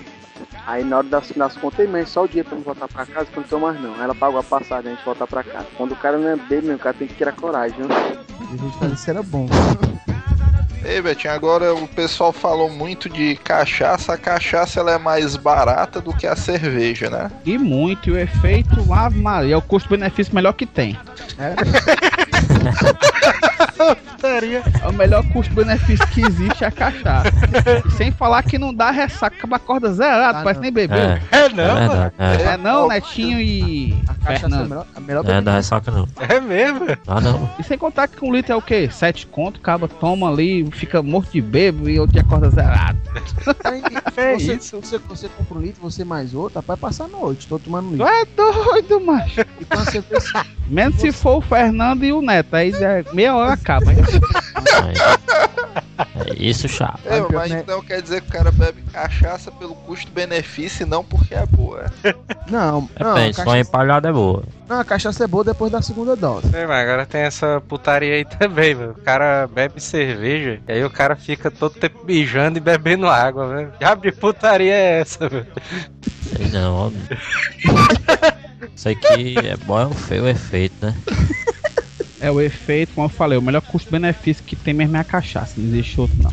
Aí na hora das, das contas, "Ei, mãe, só o dia pra eu voltar pra casa, eu não mais não. Ela pagou a passagem, a gente voltar pra casa. Quando o cara não é bem, meu, o cara tem que tirar coragem, viu? A gente fazer isso era bom. Ei, Betinho, agora o pessoal falou muito de cachaça. A cachaça ela é mais barata do que a cerveja, né? E muito, e o efeito lá, Maria, é o custo-benefício melhor que tem. É o melhor custo-benefício que existe é a cachaça. Sem falar que não dá ressaca, acaba a corda zerada, Ah, parece não. nem bebeu. É, É é não, mano. verdade. É, É não, Netinho e A cachaça é Fernando. melhor, a melhor não é da ressaca não. É mesmo. Ah, não. E sem contar que um litro é o quê? Sete conto, acaba toma ali, fica morto de bebo e outro dia acorda zerado. É você, isso. Você, você compra um litro, você mais outro, rapaz, passar a noite, tô tomando um Tu litro. é doido, macho. E quando você Menos se for o Fernando e o Neto, aí é meia hora acaba. É, é isso, chato. É, mas então quer dizer que o cara bebe cachaça pelo custo-benefício e não porque é boa. Não, não, a Depende, só cachaça, empalhada é boa. não, a cachaça é boa depois da segunda dose. É, mas agora tem essa putaria aí também, mano. O cara bebe cerveja, e aí o cara fica todo tempo mijando e bebendo água, velho. Que diabo de putaria é essa, velho? Sei não, ó. Isso aqui é bom, é o feio efeito, né? É o efeito, como eu falei, o melhor custo-benefício que tem mesmo é a cachaça, não existe outro não.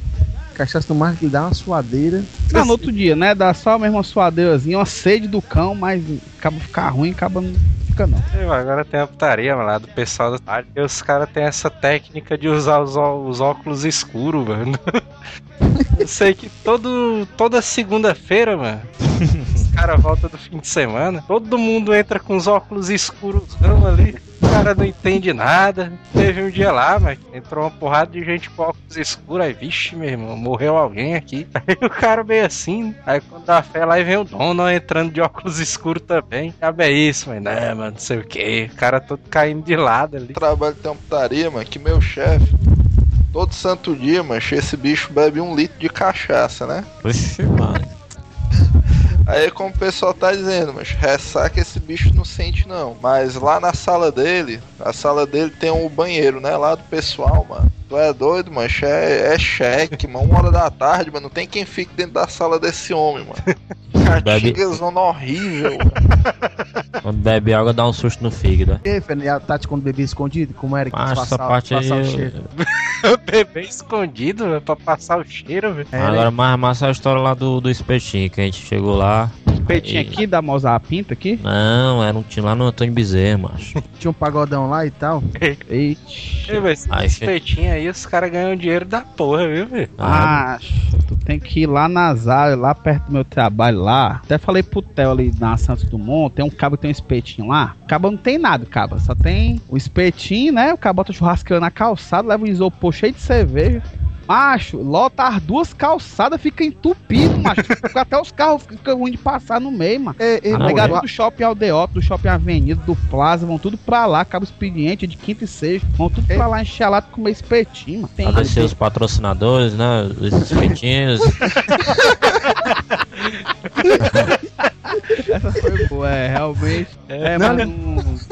Cachaça no mar que dá uma suadeira. Não, no outro dia, né? Dá só mesmo uma suadeirazinha, uma sede do cão, mas acaba ficar ruim, acaba não fica não. É, mas agora tem a putaria, lá do pessoal do rádio. E os caras têm essa técnica de usar os, ó- os óculos escuros, mano. Eu sei que todo, toda segunda-feira, mano, os caras voltam do fim de semana, todo mundo entra com os óculos escuros ali. O cara não entende nada. Teve um dia lá, mas entrou uma porrada de gente com óculos escuros. Aí, vixe, meu irmão, morreu alguém aqui. Aí o cara meio assim. Aí quando dá fé lá, aí vem o dono entrando de óculos escuros também. Sabe, é isso, mas né, mano, não sei o que. O cara todo caindo de lado ali. trabalho tem uma putaria, mano, que meu chefe, todo santo dia, mano, esse bicho bebe um litro de cachaça, né? Oxi, mano. Aí como o pessoal tá dizendo, mas ressaca esse bicho não sente não. Mas lá na sala dele, a sala dele tem um banheiro, né? Lá do pessoal, mano. Tu é doido, mano? É, é cheque, mano. Uma hora da tarde, mano. Não tem quem fique dentro da sala desse homem, mano. Bebe- Catinga zona horrível. Quando bebe água dá um susto no fígado. né? E aí, Fernando, e a Tati quando bebia escondido? Como era que Mas essa disfarçava- parte aí. disfarçava o cheiro? Bebê escondido, velho, pra passar o cheiro, velho. É, Agora mais massa é a história lá do, do espetinho, que a gente chegou lá. Peitinho aí- aqui da Mozart Pinta aqui. Não, era um time lá no Antônio Bezerra, macho. Tinha um pagodão lá e tal. Eita. Aí, esse peitinho aí, os caras ganham dinheiro da porra, viu, velho? Ah, tu tem que ir lá nas áreas, lá perto do meu trabalho lá. Até falei pro Theo ali na Santos Dumont, tem um cabo que tem um espetinho lá. O cabo não tem nada, cabo. Só tem o espetinho, né? O cabo bota churrasqueira na calçada, leva um isopor cheio de cerveja. Macho, lota as duas calçadas, fica entupido, macho. Fica até os carros ficam ruim de passar no meio, mano. Ei, ei, Ah, não, é? do shopping Aldeota, do shopping Avenida, do Plaza, vão tudo pra lá, cabo expediente de quinta e sexta. Vão tudo pra lá encher e comer espetinho, mano. Tem agradecer os patrocinadores, né? Os espetinhos. Essa foi boa, é, realmente. É, Não, mas não,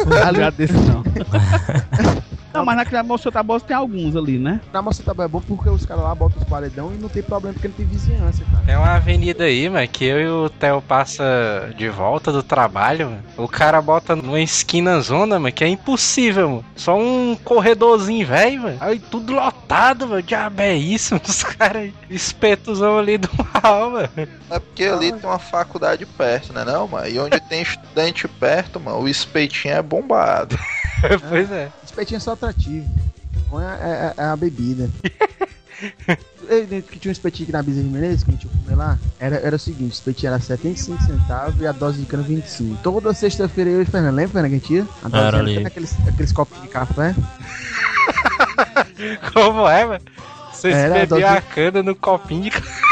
não agradeço não. Não, mas naquela moça tá boa tem alguns ali, né? Na moça tá é bom porque os caras lá botam os paredão e não tem problema porque não tem vizinhança, cara. Tem uma avenida aí, mano, que eu e o Theo passa de volta do trabalho, mano. O cara bota numa esquina zona, mano, que é impossível, mano. Só um corredorzinho velho, mano. Aí tudo lotado, mano. Diabo é isso, mano. Os caras espetuzão ali do mal, mano. É porque ali tem uma faculdade perto, né não, mano? E onde tem estudante perto, mano, o espeitinho é bombado. pois é. Espetinho é só atrativo. Não é, é- é a bebida. Eu que tinha um espetinho aqui na Bisa de Menezes, que a gente ia comer lá, era, era o seguinte, o espetinho era 75 centavos e a dose de cana 25. Toda sexta-feira eu e o Fernando, lembra, Fernando, que a gente ia? A dose Era ali. aqueles, aqueles copos de café. Como é, mano? Vocês bebiam dose- a cana no copinho de café,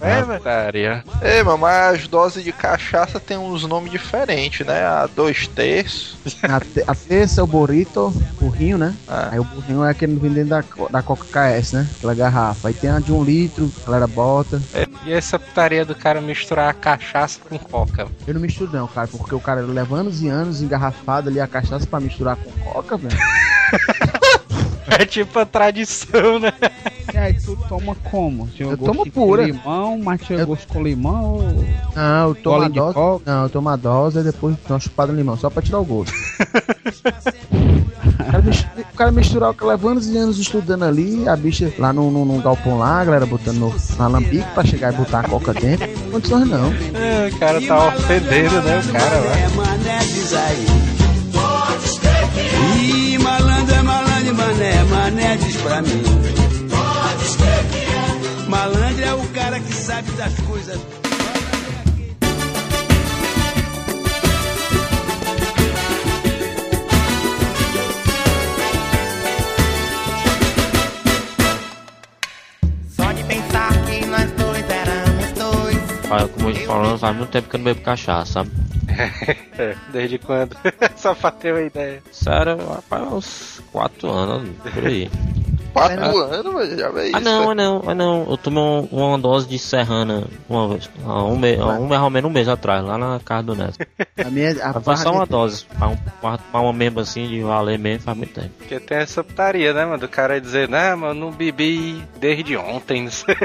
mano? Taria. Ei, mano, mas as doses de cachaça tem uns nomes diferentes, né? A dois terços. A, te- a terça é o burrito, burrinho, né? Ah. Aí o burrinho é aquele vendendo da, da Coca KS, né? Aquela garrafa. Aí tem a de um litro, a galera bota. E essa putaria do cara misturar a cachaça com coca? Eu não misturo não, cara, porque o cara leva anos e anos engarrafado ali a cachaça pra misturar com coca, velho. É tipo a tradição, né? E aí tu toma como? Tinha Eu gosto tomo de pura. limão, mas tinha Eu- gosto com limão ou... Não, eu tomo a de dose. coca? Não, eu tomo a dose e depois dou uma chupada no limão, só pra tirar o gosto. o, cara mistura, o cara misturar o que leva anos e anos estudando ali, a bicha lá no, no, no galpão lá, a galera botando no, no alambique pra chegar e botar a coca dentro. Não condições não. É, o cara tá ofendendo, né? O cara lá. É mané diz aí. Ih, malandro é malandro, mané, mané diz pra mim. Malandro é o cara que sabe das coisas. Só de pensar que nós dois éramos dois. Faz- Como a gente falando, faz muito tempo que eu não bebo cachaça, sabe? É, desde quando? Só pra ter uma ideia. Sério, rapaz, uns 4 anos, por aí. Quatro anos, velho, já veio Ah isso. não, ah não, ah não. Eu tomei um- uma dose de serrana uma vez, há um mês, há um, mais ou menos um mês atrás, lá na casa do Neto. A minha, a foi só uma dose, pra, um, pra, pra uma mesmo assim, de valer mesmo, faz muito tempo. Porque tem essa putaria, né, mano? Do cara dizer, não, mano, não bebi desde ontem, não sei.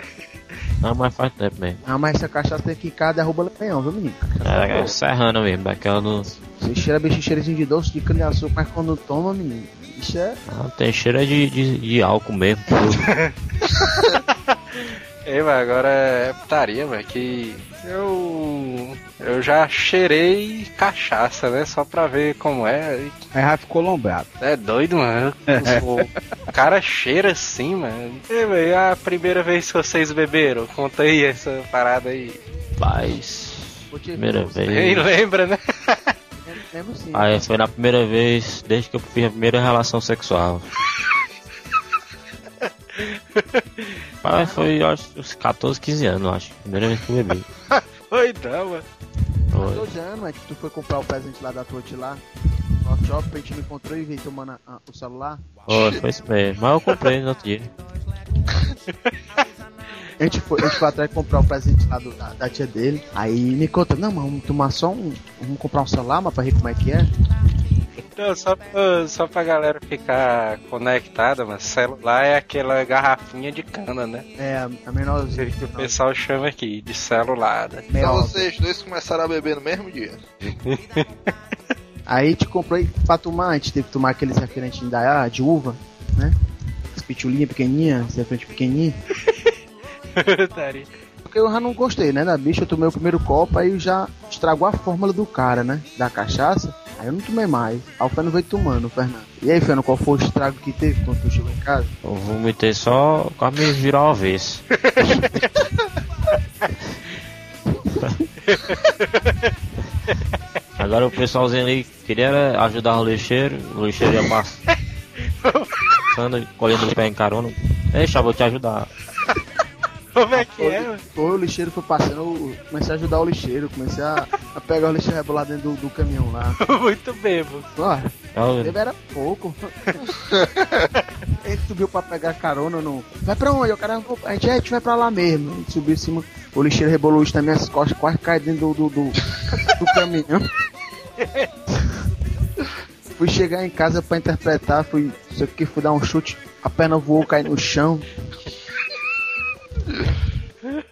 Não, mas faz tempo mesmo. Ah, mas essa cachaça tem que ficar derruba leão, viu, menino? É, é serrana mesmo, daquela do. Você cheira bicho cheirozinho de doce, de cana de açúcar, mas quando toma, menino, isso é. Ah, tem cheiro de, de, de álcool mesmo. Ei, mas agora é putaria, mano, que eu. Eu já cheirei cachaça, né? Só pra ver como é. E Aí já ficou lombrado. É doido, mano. O cara cheira assim, mano. Ei, velho, a primeira vez que vocês beberam? Conta aí essa parada aí. Te Primeira Nem vez. lembra, né? Lembro sim. Aí foi na primeira vez, desde que eu fiz a primeira relação sexual. Mas foi, acho, uns 14, 15 anos, eu acho. Primeira vez que eu bebi. Foi não, mano. Foi. Dois anos, é que tu foi comprar o presente lá da Tote lá. No shopping, a gente me encontrou e veio tomando a- a- o celular. Foi, foi isso mesmo. Mas eu comprei no outro dia. A gente foi, a gente foi atrás de comprar o presente lá do- da, da tia dele. Aí me conta, não, mas vamos tomar só um. Vamos comprar um celular, mas pra ver como é que é. Não, só, pra, só pra galera ficar conectada, mas celular é aquela garrafinha de cana, né? É, a, menorzinha. Que o pessoal chama aqui de celular. né? Então vocês dois começaram a beber no mesmo dia. Aí a gente comprou e pra tomar, a gente teve que tomar aqueles refrigerantes da de uva, né? As pitulinhas pequenininhas, refrigerante pequenininho. Porque eu já não gostei, né, da bicha. Eu tomei o primeiro copo, aí já estragou a fórmula do cara, né? Da cachaça. Aí eu não tomei mais. Aí o Fernando veio tomando, o Fernando. E aí, Fernando, qual foi o estrago que teve quando tu chegou em casa? Eu vomitei só quase me virar uma vez. Agora o pessoalzinho ali queria ajudar o lixeiro, o lixeiro ia passando, colhendo o pé em carona. Deixa, vou te ajudar. Como é que é? Foi, o lixeiro foi passando, eu comecei a ajudar o lixeiro, comecei a, a pegar o lixeiro rebolado dentro do, do caminhão lá. Muito bebo. Ó, Eu- Bebo era pouco. a gente subiu pra pegar carona no. Vai pra onde? O cara, "Vou- a gente, é, a gente vai pra lá mesmo. A gente subiu em cima, o lixeiro rebolou isso nas minhas costas, quase cai dentro do, do, do, do caminhão. fui chegar em casa pra interpretar, fui. Sei que fui dar um chute, a perna voou, cai no chão.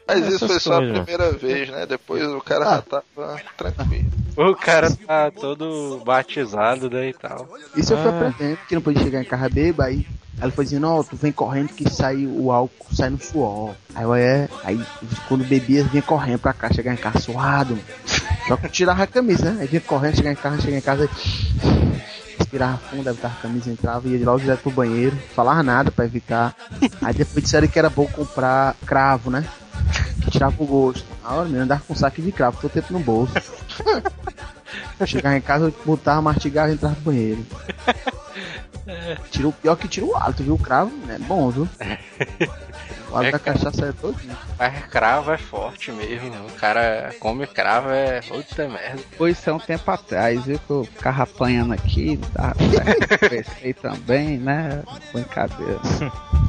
Mas isso foi só a primeira vez, né? Depois o cara Ah. já tava tranquilo. O cara tá todo batizado, né, e tal. Isso eu fui Ah. aprendendo, que não podia chegar em casa beba, aí ela foi dizendo, ó, tu vem correndo que sai o álcool, sai no suor. Aí eu é, aí quando bebia, vinha correndo pra cá, chegar em casa suado, mano. Só que eu tirava a camisa, né? Aí vinha correndo, chegar em casa, chegar em casa, aí, respirava fundo, botava a camisa, entrava e ia logo direto pro banheiro. Falava nada pra evitar. Aí depois disseram que era bom comprar cravo, né? Que tirava o gosto. A hora mesmo, andava com um saco de cravo, todo tempo no bolso. Chegava em casa, eu botava, mastigava e entrava pro banheiro. Tira o pior que tira o hálito, viu? O cravo é bom, viu? O hálito É, da cachaça é todinho. Mas cravo é forte mesmo. O cara come cravo é puta merda. Foi isso há um tempo atrás, viu? Que eu ficava apanhando aqui, tá. Pensei também, né? Brincadeira.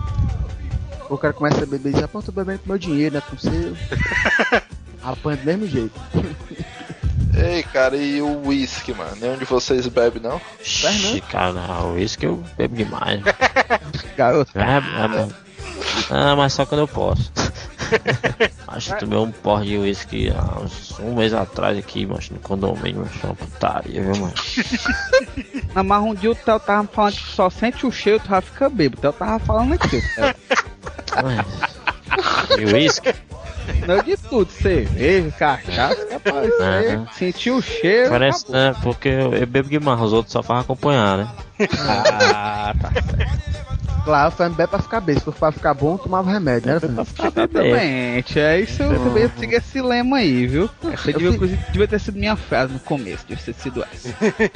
O cara começa a beber e diz, pô, tô bebendo com meu dinheiro, né? Com seu. Apanha do mesmo jeito. Ei, cara, e o whisky, mano? Nenhum de vocês bebe, não? Ixi, cara, o uísque eu bebo demais. Garoto, É, é, ah, mas só quando eu posso. Acho que tomei um porre de uísque há uns um mês atrás aqui, mas no condomínio, mas uma putaria, viu, mano? na mas um dia o Theo tava falando que só sente o cheiro, tu já fica bêbado. O Theo tava falando aqui, o Theo. Mas... E uísque? Não de tudo, cerveja, cachaça, aparecer. Aham. Sentiu o cheiro. Parece, acabou. né? Porque eu, eu bebo demais, os outros só fazem acompanhar, né? Ah, tá Claro, o Fernando bebe pra ficar bem. Se for pra ficar bom, tomava remédio, né, Fernando? Exatamente, é isso. Eu também sigo esse lema aí, viu? Essa Eu devia, devia ter sido minha frase no começo, devia ter sido essa.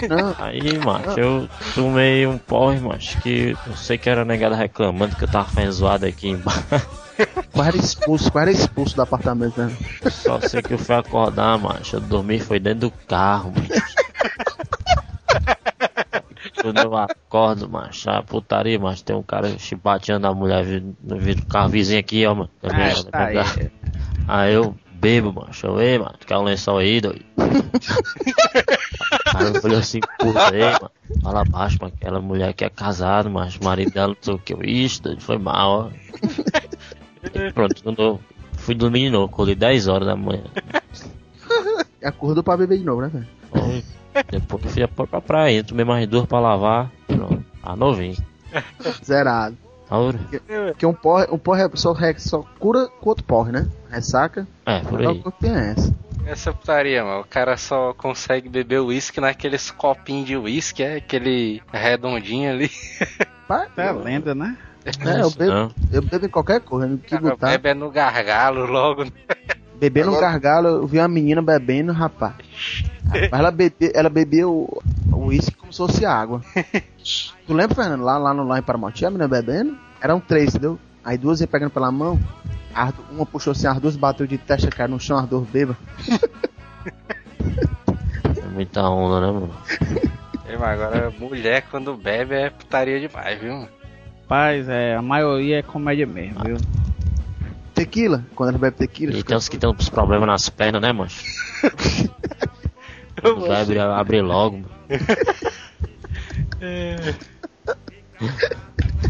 Não, Aí, macho, eu tomei um porre, macho, que eu sei que era negada reclamando que eu tava fazendo zoada aqui embaixo. Quase era expulso, quase era expulso do apartamento, né? Só sei que eu fui acordar, macho. Eu dormi foi dentro do carro, macho. Quando eu acordo, macho, a putaria, macho, tem um cara chibateando a mulher no vidro do carro vizinho aqui, ó, mano. Ah, tá aí. Aí eu bebo, macho. Eu, ei, mano, tu quer um lençol aí, doido? Aí eu falei assim, puta, ei, mano. Fala baixo, mano, aquela mulher que é casada, mas o marido dela não sei o que. Eu, ixi, doido, foi mal, ó. Pronto, fui dormir de novo, acordei 10 horas da manhã. Acordou pra beber de novo, né, velho? Foi. Depois eu fui pra, pra praia, tomei mais duas pra lavar. Pronto, tá novinho. Zerado. Aura? Porque um porre, um porre só, re- só cura com outro porre, né? Ressaca. É, por Só aí. que tem essa. Essa putaria, mano. O cara só consegue beber uísque naqueles copinhos de uísque, é aquele redondinho ali. É lenda, né? É, eu bebo, Não. eu bebo em qualquer coisa, no que cara botar. bebe é no gargalo logo. Bebendo um Agora- gargalo, eu vi uma menina bebendo, rapaz. Mas ela, bebe, ela bebeu o uísque como se fosse água. tu lembra, Fernando? Lá, lá no lá em Paramote, a menina bebendo? Eram três, entendeu? Aí duas iam pegando pela mão. uma puxou assim, as duas bateu de testa, caiu no chão, as duas beba. É muita onda, né, mano? Agora, mulher quando bebe é putaria demais, viu? Paz, é, a maioria é comédia mesmo, viu? Tequila, quando ela bebe tequila. E fica- tem uns que tem uns problemas nas pernas, né, vai abrir, abre logo, mano.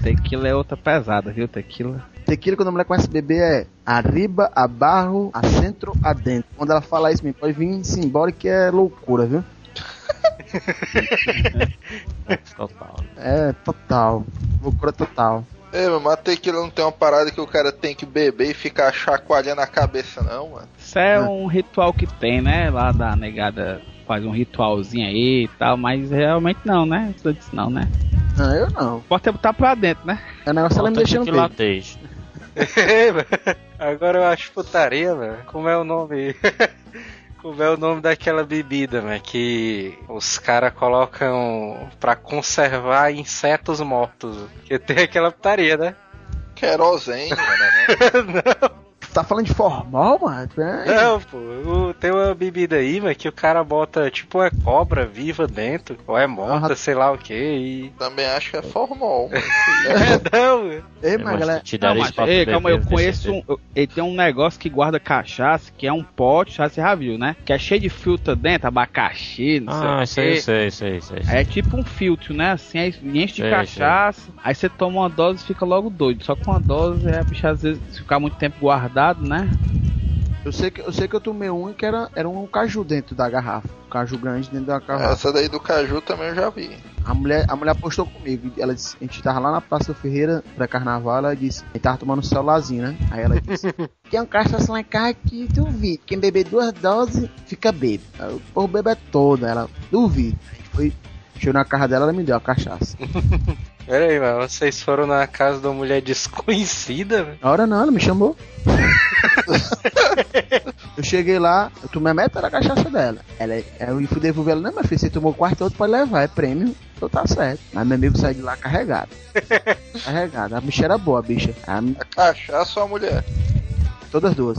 Tequila é outra pesada, viu? Tequila. Tequila, quando a mulher começa a beber, é arriba, abarro, a centro, adentro. Quando ela fala isso, me pode vir embora que é loucura, viu? Total. É total. Loucura total. Ei, meu, mas tequila não tem uma parada que o cara tem que beber e ficar chacoalhando a cabeça, não, mano. Isso é um ritual que tem, né? Lá da negada faz um ritualzinho aí e tal, mas realmente não, né? Isso disso não, né? Não, eu não. Pode botar pra dentro, né? É negócio ela me deixando que mano, agora eu acho putaria, velho. Como é o nome? Como é o nome daquela bebida, né? Que os caras colocam pra conservar insetos mortos. Que tem aquela putaria, né? Querosene, mano. né? Tá falando de formal, mano? É. Não, pô. Tem uma bebida aí, mas que o cara bota tipo uma cobra viva dentro. Ou é morta, Ah. sei lá o que. E. Também acho que é formal. mano. É, não, velho. Ei, É, mas galera. te Não, mas, ei, calma eu conheço um. eu- Ele tem um negócio que guarda cachaça, que é um pote, já você já viu, né? Que é cheio de filtro dentro, abacaxi, não sei Ah, o isso aí, isso aí, isso aí, isso aí. Aí é tipo um filtro, né? Assim, aí enche de Sei, cachaça, aí você toma uma dose e fica logo doido. Só com uma dose, é, bicho, às vezes, se ficar muito tempo guardado, né? Eu sei que eu, sei que eu tomei um que era, era um caju dentro da garrafa. Um caju grande dentro da garrafa. Essa daí do caju também eu já vi. A mulher, a mulher apostou comigo. Ela disse, a gente tava lá na Praça Ferreira pra carnaval, ela disse, a gente tava tomando um celularzinho, né? Aí ela disse, tem um cachaça lá em casa que duvido. Quem beber duas doses fica bêbado. Aí o povo bebe é toda. Ela, duvido. A gente foi, Chegou na casa dela, ela me deu a cachaça. Pera aí, mano, vocês foram na casa de uma mulher desconhecida, velho? Na hora não, ela me chamou. eu cheguei lá, eu tomei a meta da cachaça dela. Ela, eu fui devolver ela, não, meu filho, você tomou o quarto todo pode levar, é prêmio, então tá certo. Mas meu amigo saiu de lá carregado. carregado. A bicha era boa, a bicha. A, A cachaça ou a mulher? todas duas.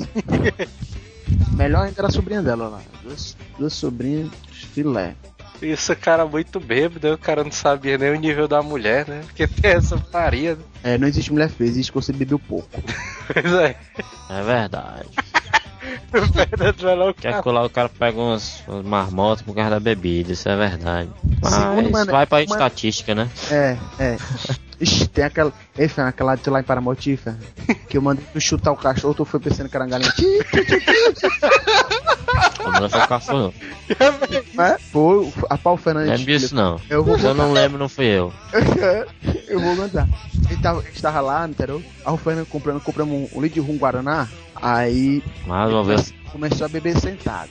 Melhor ainda era a sobrinha dela lá. Duas, duas sobrinhas, filé. Isso, cara muito bêbado, aí o cara não sabia nem o nível da mulher, né? Porque tem essa faria, né? É, não existe mulher feia, existe que você bebeu pouco. Pois é. É verdade. O Fernando vai lá, o Quer lá o cara pega umas, umas marmotas por causa da bebida, isso é verdade. Mas Segundo, mano, vai pra mano- estatística, né? É, é. Ixi, tem aquela. Ei, Fernando, aquela de lá em Fernando, Que eu mandei tu chutar o cachorro, tu foi pensando que era uma galinha. Não foi o cachorro, É, foi. A pau Fernando. não. Não é disso não. Eu vou Se eu não lembro, não fui eu. eu vou. A gente tava, a gente tava lá, entendeu? Aí o Fernando comprando, compramos um, um litro de rum Guaraná. Aí Mais uma vez, começou a beber sentado.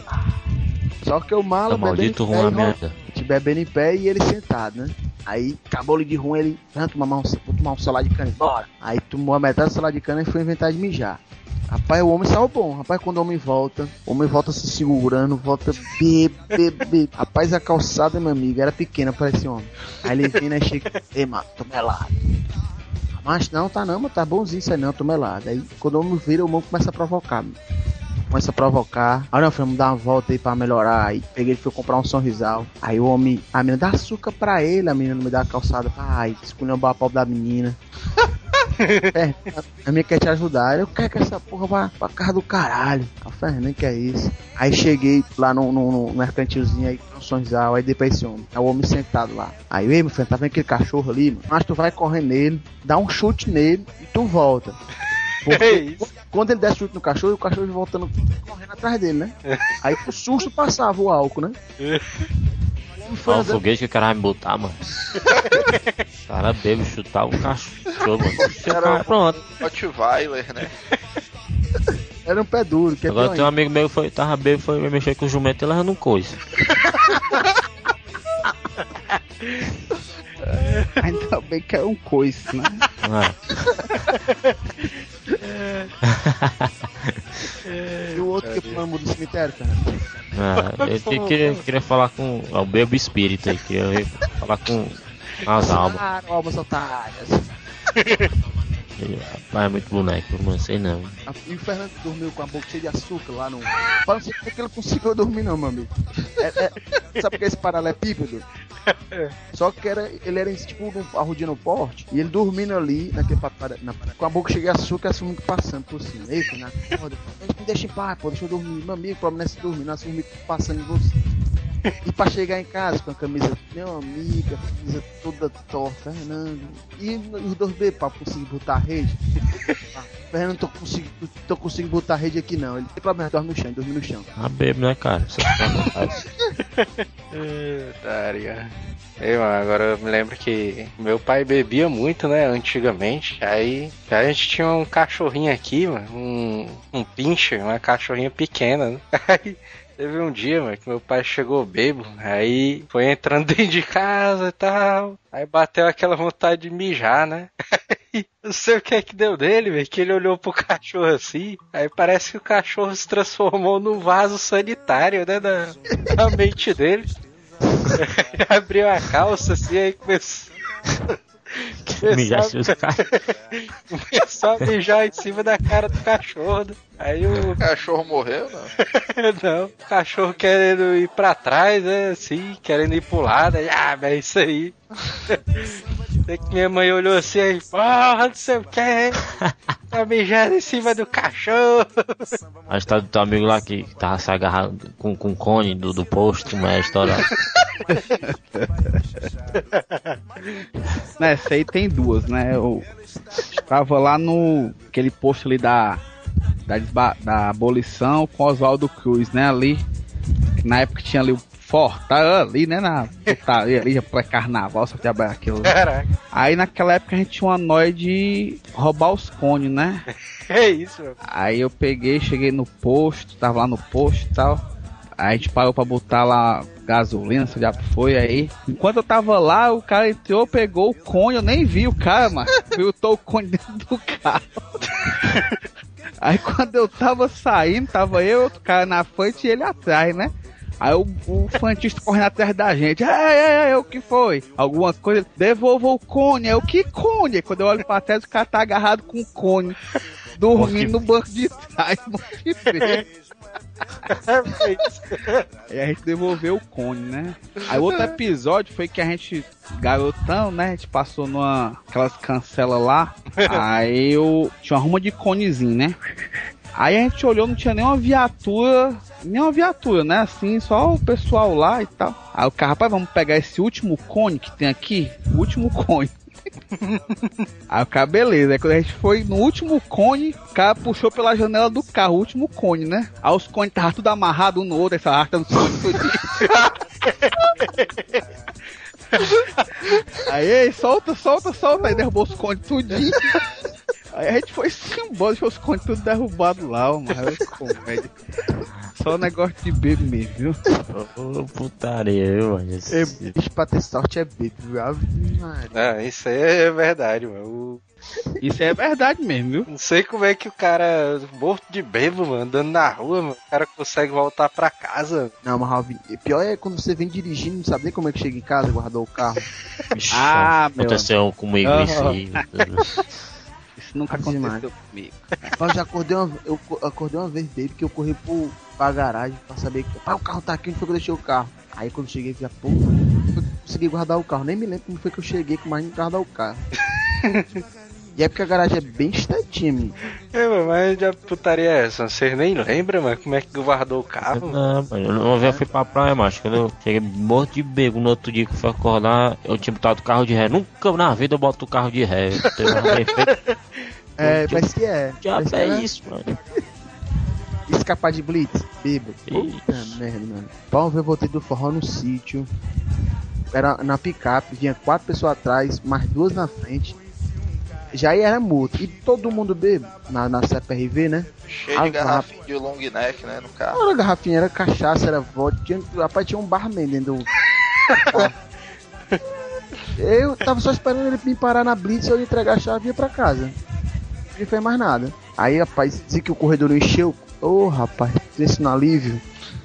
Só que o malo tá maldito a e merda. A gente bebendo em pé e ele sentado, né? Aí acabou de rum, ele. Vamos tomar vou tomar um celular de cana, bora. Aí tomou a metade do celular de cana e foi inventar de mijar. Rapaz, o homem saiu bom. Rapaz, quando o homem volta, o homem volta se segurando, volta bebe, bebe. Rapaz, a calçada, meu amigo, era pequena pra esse homem. Aí ele vem, né, chega, ei, mano, tô melado. Mas não, tá não, mano, tá bonzinho isso aí não, tô. Aí quando o homem vira, o homem começa a provocar, mano. Começa a provocar. Aí não, vamos dar uma volta aí pra melhorar. Aí peguei ele foi comprar um sorrisal. Aí o homem, a menina dá açúcar pra ele, a menina não me dá a calçada. Ai, esculhambou a pau da menina. É, a minha quer te ajudar. Eu quero que essa porra vá pra casa do caralho. A Fernanda que é isso. Aí cheguei lá no, no, no mercantilzinho aí, com um sorrisal, aí dei pra esse homem. Aí o homem sentado lá. Aí, ei, meu filho, tá vendo aquele cachorro ali? Mas tu vai correr nele, dá um chute nele e tu volta. É isso. Quando ele der chute no cachorro, o cachorro voltando correndo atrás dele, né? Aí o susto passava o álcool, né? Foi Olha o foguete que o cara vai me botar, mano. O cara bebe chutar o cachorro, mano. Era- Pronto. Rottweiler, né? Era um pé duro, que é Agora pior tem um amigo meu que foi, tava bêbado, foi mexer com o jumento e levando um coice. Ainda bem que é um coice, né? E o outro que fumamos do cemitério, cara. É, eu queria, queria falar com é o bebo espírito aí, queria falar com as almas. Claro, almas otárias. Rapaz, é muito boneco, não sei não. E o Fernando dormiu com a boca cheia de açúcar lá no. Fala, não sei como é que ele conseguiu dormir, não, meu amigo. É- é- sabe o que é esse paralepípedo? Só que era, ele era tipo num arrudinho no porte e ele dormindo ali, naquele papada, na, com a boca cheia de açúcar a açúcar passando por cima. Ei, Fernando, foda, me deixa em paz, pô, deixa eu dormir. Meu amigo, o problema é se dormir, não é passando em você. E pra chegar em casa com a camisa, meu amigo, a camisa toda torta, Fernando. E os dois bebês pra conseguir botar a rede. Ah, Fernando, tô conseguindo, tô conseguindo botar a rede aqui não. Ele tem problema, dorme no chão, dorme no chão. Ah, bebo, né, cara? Você tá. Ei, mano, agora eu me lembro que meu pai bebia muito, né, antigamente. Aí a gente tinha um cachorrinho aqui, mano, um, um pincher, uma cachorrinha pequena, né? Aí teve um dia, mano, que meu pai chegou bebo, aí foi entrando dentro de casa e tal. Aí bateu aquela vontade de mijar, né? Aí, Não sei o que é que deu dele, velho. Que ele olhou pro cachorro assim. Aí parece que o cachorro se transformou num vaso sanitário, né? Na, na mente dele. Abriu a calça assim, aí começou. Caras. Começou a mijar em cima da cara do cachorro. né? Aí o. O cachorro morreu, não? Não, o cachorro querendo ir pra trás, né? Assim, querendo ir pro lado. Aí, ah, mas é isso aí. Sei que minha mãe olhou assim aí, porra, não sei o que. Tá mijando em cima do cachorro. A história do teu amigo lá que tava se agarrando com, com o cone do, do posto, como é a história? Nessa aí tem duas, né? Eu estava lá no aquele posto ali da da, da abolição com Oswaldo Cruz, né? Ali na época tinha ali o Forta ali, né? Na putaria ali, já foi carnaval, só trabalhar aquilo. Caraca, Aí naquela época a gente tinha uma noia de roubar os cones, né? é isso, meu. Aí eu peguei, cheguei no posto, tava lá no posto e tal. Aí a gente parou pra botar lá gasolina, se já foi aí. Enquanto eu tava lá, o cara entrou, pegou o cone, eu nem vi o cara, mano. Filtrou o cone dentro do carro. Aí quando eu tava saindo, tava eu, outro cara na frente e ele atrás, né? Aí o, o frentista correndo atrás da gente. É, é, é, o que foi? Alguma coisa, devolva o cone. É o que cone? Quando eu olho pra trás, o cara tá agarrado com o cone. Dormindo no banco de trás, mano, Aí a gente devolveu o cone, né? Aí outro episódio foi que a gente, garotão, né? A gente passou numa. aquelas cancelas lá. Aí eu tinha uma ruma de conezinho, né? Aí a gente olhou, não tinha nenhuma viatura, nenhuma viatura, né? Assim, só o pessoal lá e tal. Aí o cara, rapaz, vamos pegar esse último cone que tem aqui, o último cone. Aí o cara, beleza. Aí quando a gente foi no último cone, o cara puxou pela janela do carro, o último cone, né? Aí os cones estavam tudo amarrados um no outro, essa arta no cone. Aí, ei, solta, solta, solta. Aí derrubou os cones tudinho. Aí a gente foi embora, deixou os cones tudo derrubado lá, mano. Aí, comédia. Só negócio de bebê mesmo, viu? Ô, putaria, viu, mano? É, bicho, pra ter sorte é bebo, viu? Ah, isso aí é verdade, mano. O- Isso é verdade mesmo, viu? Não sei como é que o cara, morto de bebo, mano, andando na rua, mano, o cara consegue voltar pra casa. Não, mas Alvin, pior é quando você vem dirigindo, não sabe nem como é que chega em casa, guardou o carro. Ah, meu. Aconteceu comigo Aham. isso aí. Isso nunca aconteceu comigo. Eu já acordei uma, eu co- acordei uma vez, baby, que eu corri pro, pra garagem pra saber que. Pai, o carro tá aqui, onde foi que eu deixei o carro? Aí quando cheguei, eu falei, pô, eu consegui guardar o carro. Nem me lembro como foi que eu cheguei com mais nem guardar o carro. e é porque a garagem é bem estantinha, menino. É, mano, mas já putaria é essa? Vocês nem lembram, mano, como é que guardou o carro? Não, mano, uma vez eu fui pra praia, macho. Quando eu cheguei morto de bebo no outro dia que eu fui acordar, eu tinha botado o carro de ré. Nunca na vida eu boto o carro de ré. Vez feito. É, parece que é. Já que é né? isso, mano. Escapar de blitz, bêbado. Ixi. Puta merda, mano. Vamos ver, eu voltei do forró no sítio. Era na picape, vinha quatro pessoas atrás, mais duas na frente. Já era multa. E todo mundo bêbado na, na CPRV, né? Cheio de garrafinha de long neck, né, no carro. Não era garrafinha, era cachaça, era vodka. Tinha, rapaz, tinha um barman dentro do. eu tava só esperando ele me parar na blitz, eu ia entregar a chave e ia pra casa. Não fez mais nada. Aí, rapaz, disse que o corredor não encheu. Ô, rapaz, desse no alívio.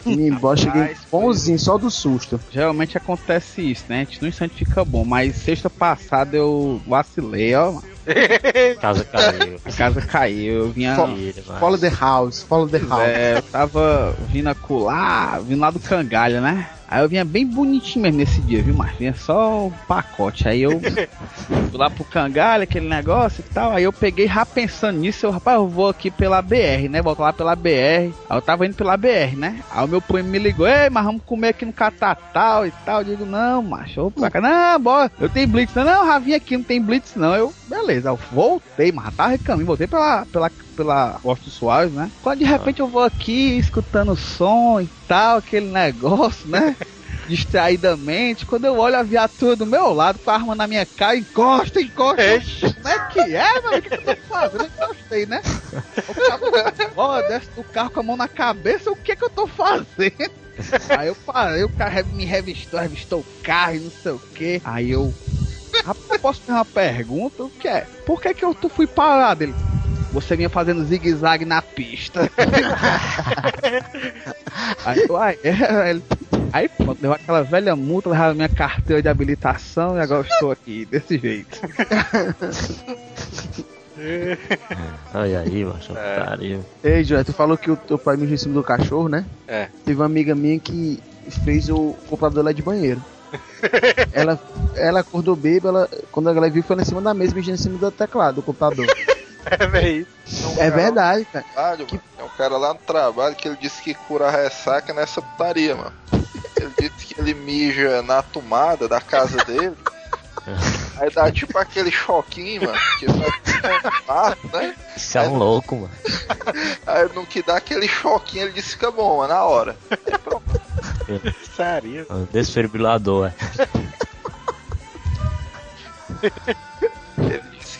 Vim embora, cheguei bonzinho, só do susto. Geralmente acontece isso, né? A gente no instante fica bom, mas sexta passada eu vacilei, ó. Casa caiu. A casa caiu, eu vinha. Fo- mano. Follow the house, follow the house. É, eu tava vindo acular, vindo lá do Cangalha, né? Aí eu vinha bem bonitinho mesmo nesse dia, viu, mas vinha só o pacote. Aí eu fui lá pro Cangalha, aquele negócio e tal. Aí eu peguei já pensando nisso, eu, rapaz, eu vou aqui pela BR, né? Volto lá pela BR. Aí eu tava indo pela BR, né? Aí o meu primo me ligou, ei, mas vamos comer aqui no Catatal e tal. Eu digo, não, macho, eu vou pra cá. Não, bora, eu tenho blitz. Não, não, já vim aqui, não tem blitz, não. Eu, beleza, eu voltei, mas já tava caminho, voltei pela, pela, pela do Soares, né? Quando de repente eu vou aqui escutando som e tal, aquele negócio, né? Distraidamente, quando eu olho a viatura do meu lado com a arma na minha cara, encosta, encosta. Como é que é, mano? O que, eu tô fazendo? Eu gostei, né? O ó, desce do carro com a mão na cabeça, o que que eu tô fazendo? Aí eu parei, o cara me revistou, revistou o carro e não sei o que. Aí eu. Rapaz, posso fazer uma pergunta? O que é? Por que que eu fui parado? Ele. Você vinha fazendo zigue-zague na pista. aí eu, ai, é, ele- aí pronto, deu aquela velha multa, levava minha carteira de habilitação e agora eu estou aqui, desse jeito. Olha aí, macho. Putaria. Ei, Joé, tu falou que o teu pai mijou em cima do cachorro, né? É. Teve uma amiga minha que fez o computador lá de banheiro. ela, ela acordou bêbada, ela, quando ela viu, foi lá em cima da mesa, mijando em cima do teclado do computador. É, véi. é verdade, cara. Trabalho, mano. É um cara lá no trabalho que ele disse que cura a ressaca nessa putaria, mano. Ele disse que ele mija na tomada da casa dele. Aí dá tipo aquele choquinho, mano. Que vai né? Isso é um louco, mano. Aí no que dá aquele choquinho, ele disse que fica bom, mano, na hora. Um Desfibrilador, é.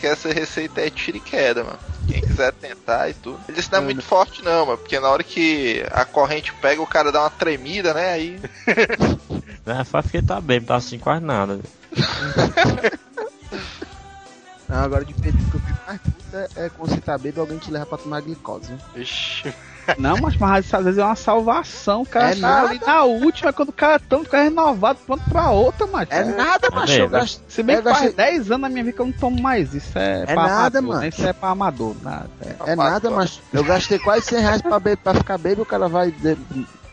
Que essa receita é tiro e queda, mano. Quem quiser tentar e tudo. Ele disse não é muito forte não, mas porque na hora que a corrente pega, o cara dá uma tremida, né? Aí. Não é fácil porque tá bem, não tá assim quase nada. Não, agora de peito que eu fico mais puto é, é quando você tá bêbado alguém te leva pra tomar glicose. né? Ixi. Não, mas, mas às vezes é uma salvação. O cara É tá nada. ali na última, quando o cara tá fica renovado, pronto pra outra, mas. É nada, macho. Gasto, Se bem que faz gastei- 10 anos na minha vida que eu não tomo mais. Isso é, É pra nada, amador, mano. né? Isso é pra amador. Nada. É. É nada, mas eu gastei quase 100 reais pra, be- pra ficar bêbado, o cara vai.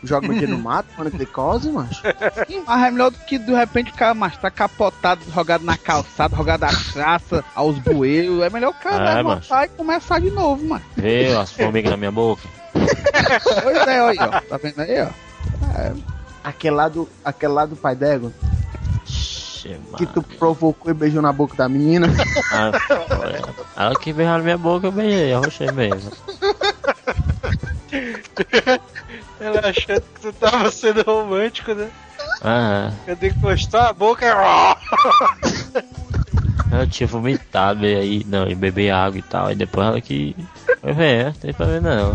Joga dinheiro no mato, mano, glicose, macho. Sim, mas é melhor do que de repente o cara mas tá capotado, jogado na calçada, jogado a traça, aos bueiros. É melhor o cara É, levantar e começar de novo, mano. Vê as formigas na minha boca. Pois é, olha aí, ó. Tá vendo aí, ó? Aquele lá do, aquele lá do pai d'égua, Ixi, que mano. tu provocou e beijou na boca da menina. Ah, olha. Ela que beijou na minha boca, eu beijei, arrochei mesmo. Ela achando que tu tava sendo romântico, né? Ah, Quando encostou a boca. eu tinha vomitado e aí, não, e beber água e tal. E depois ela que. Foi ver, não tem pra ver não.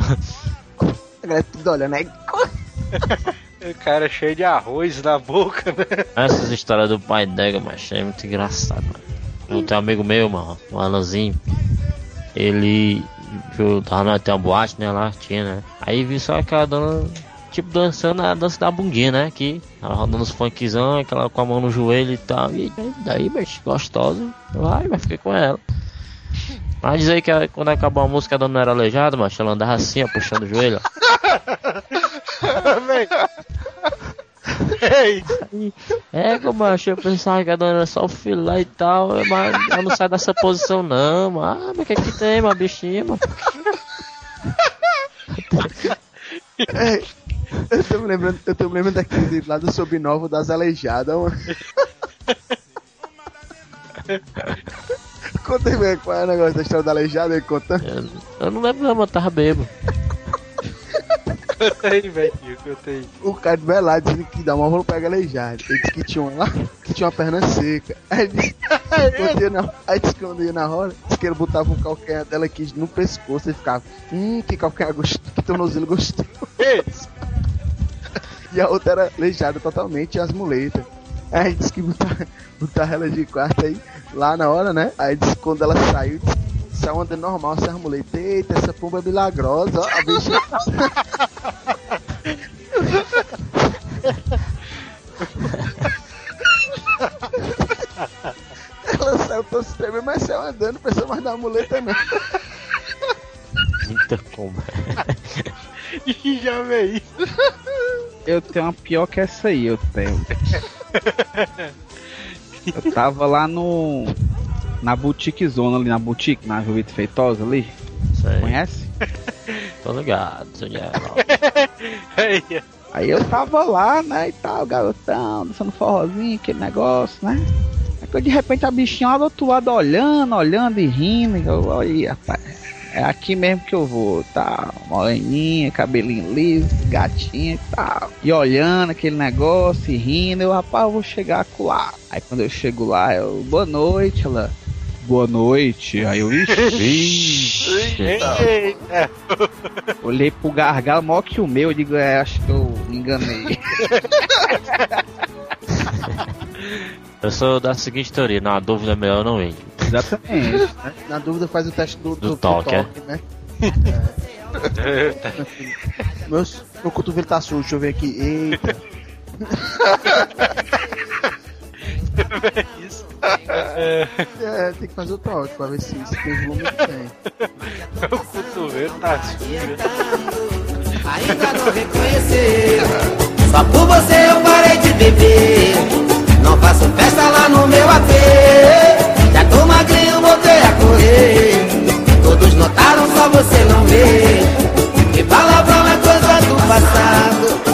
A galera tudo olhando aí. O cara cheio de arroz na boca, né? Essas histórias do pai dega, mas é muito engraçado, mano. Eu tenho um amigo meu, mano, o Alanzinho. Ele viu, tava na tem uma boate, né, lá, tinha, né? Aí viu só aquela dona, tipo, dançando a dança da bundinha, né? Que ela rodando os funkzão, aquela com a mão no joelho e tal. E daí, bicho, gostosa. Vai, vai ficar com ela. Mas diz aí que ela- quando acabou a música a dona não era aleijada, mas ela andava assim, ó, puxando o joelho. Ei, É, como macho, eu pensava que a dona era só o filé e tal, mas ela não sai dessa posição não, mano. Ah, mas o que que tem, uma bichinha, mano? É, eu tô me lembrando, eu tô me lembrando daquele vídeo lá do Sobnova das Aleijadas, mano. Conta aí, qual é o negócio da história da aleijada aí, conta. Eu, eu não lembro não, mas eu tava bebo. Velho. O cara vai lá dizendo que dá uma rola pega aleijado. Ele disse que tinha uma lá, que tinha uma perna seca. Aí disse, na, aí disse que quando ia na roda, disse que ele botava um calcanhar dela aqui no pescoço e ficava, hum, que calcanhar gostoso, que tornozelo gostoso. E a outra era aleijada totalmente, as muletas. Aí disse que botava, botava ela de quarto aí, lá na hora, né? Aí disse que quando ela saiu, disse, saiu andando normal, sem as muletas. Eita, essa pomba é milagrosa, ó, a bichinha. Ela saiu todo tremendo, mas saiu andando, não precisa mais dar muleta não. Muita como. Já veio. Eu tenho uma pior que essa aí, eu tenho. Eu tava lá no. Na boutique zona ali, na boutique, na Jovita Feitosa ali. Isso aí. Conhece? Tô ligado. Ei, Aí eu tava lá, né, e tal, garotão, dançando forrozinho, aquele negócio, né? Aí quando de repente a bichinha lá do outro lado olhando, olhando e rindo, e eu, olha, rapaz, é aqui mesmo que eu vou, tá? Moreninha, cabelinho liso, gatinha e tal. E olhando aquele negócio e rindo, eu, rapaz, eu vou chegar lá. Aí quando eu chego lá, eu, boa noite, ela. Boa noite. Aí eu, ixi, Eita. olhei pro gargalo maior que o meu, eu digo, é, acho que eu me enganei. Eu sou da seguinte teoria, na dúvida é melhor não ir. Exatamente. Na dúvida faz o teste do, Do toque, é? né? Meu, meu cotovelo tá sujo, deixa eu ver aqui. Eita. Isso. É, tem que fazer o toque pra ver se, se tem volume que tem. O cotovelo tá sujo. Ainda não reconheceu. Só por você eu parei de beber. Não faço festa lá no meu AP. Já tô magrinho, voltei a correr. Todos notaram, só você não vê. Que palavrão é coisa do passado.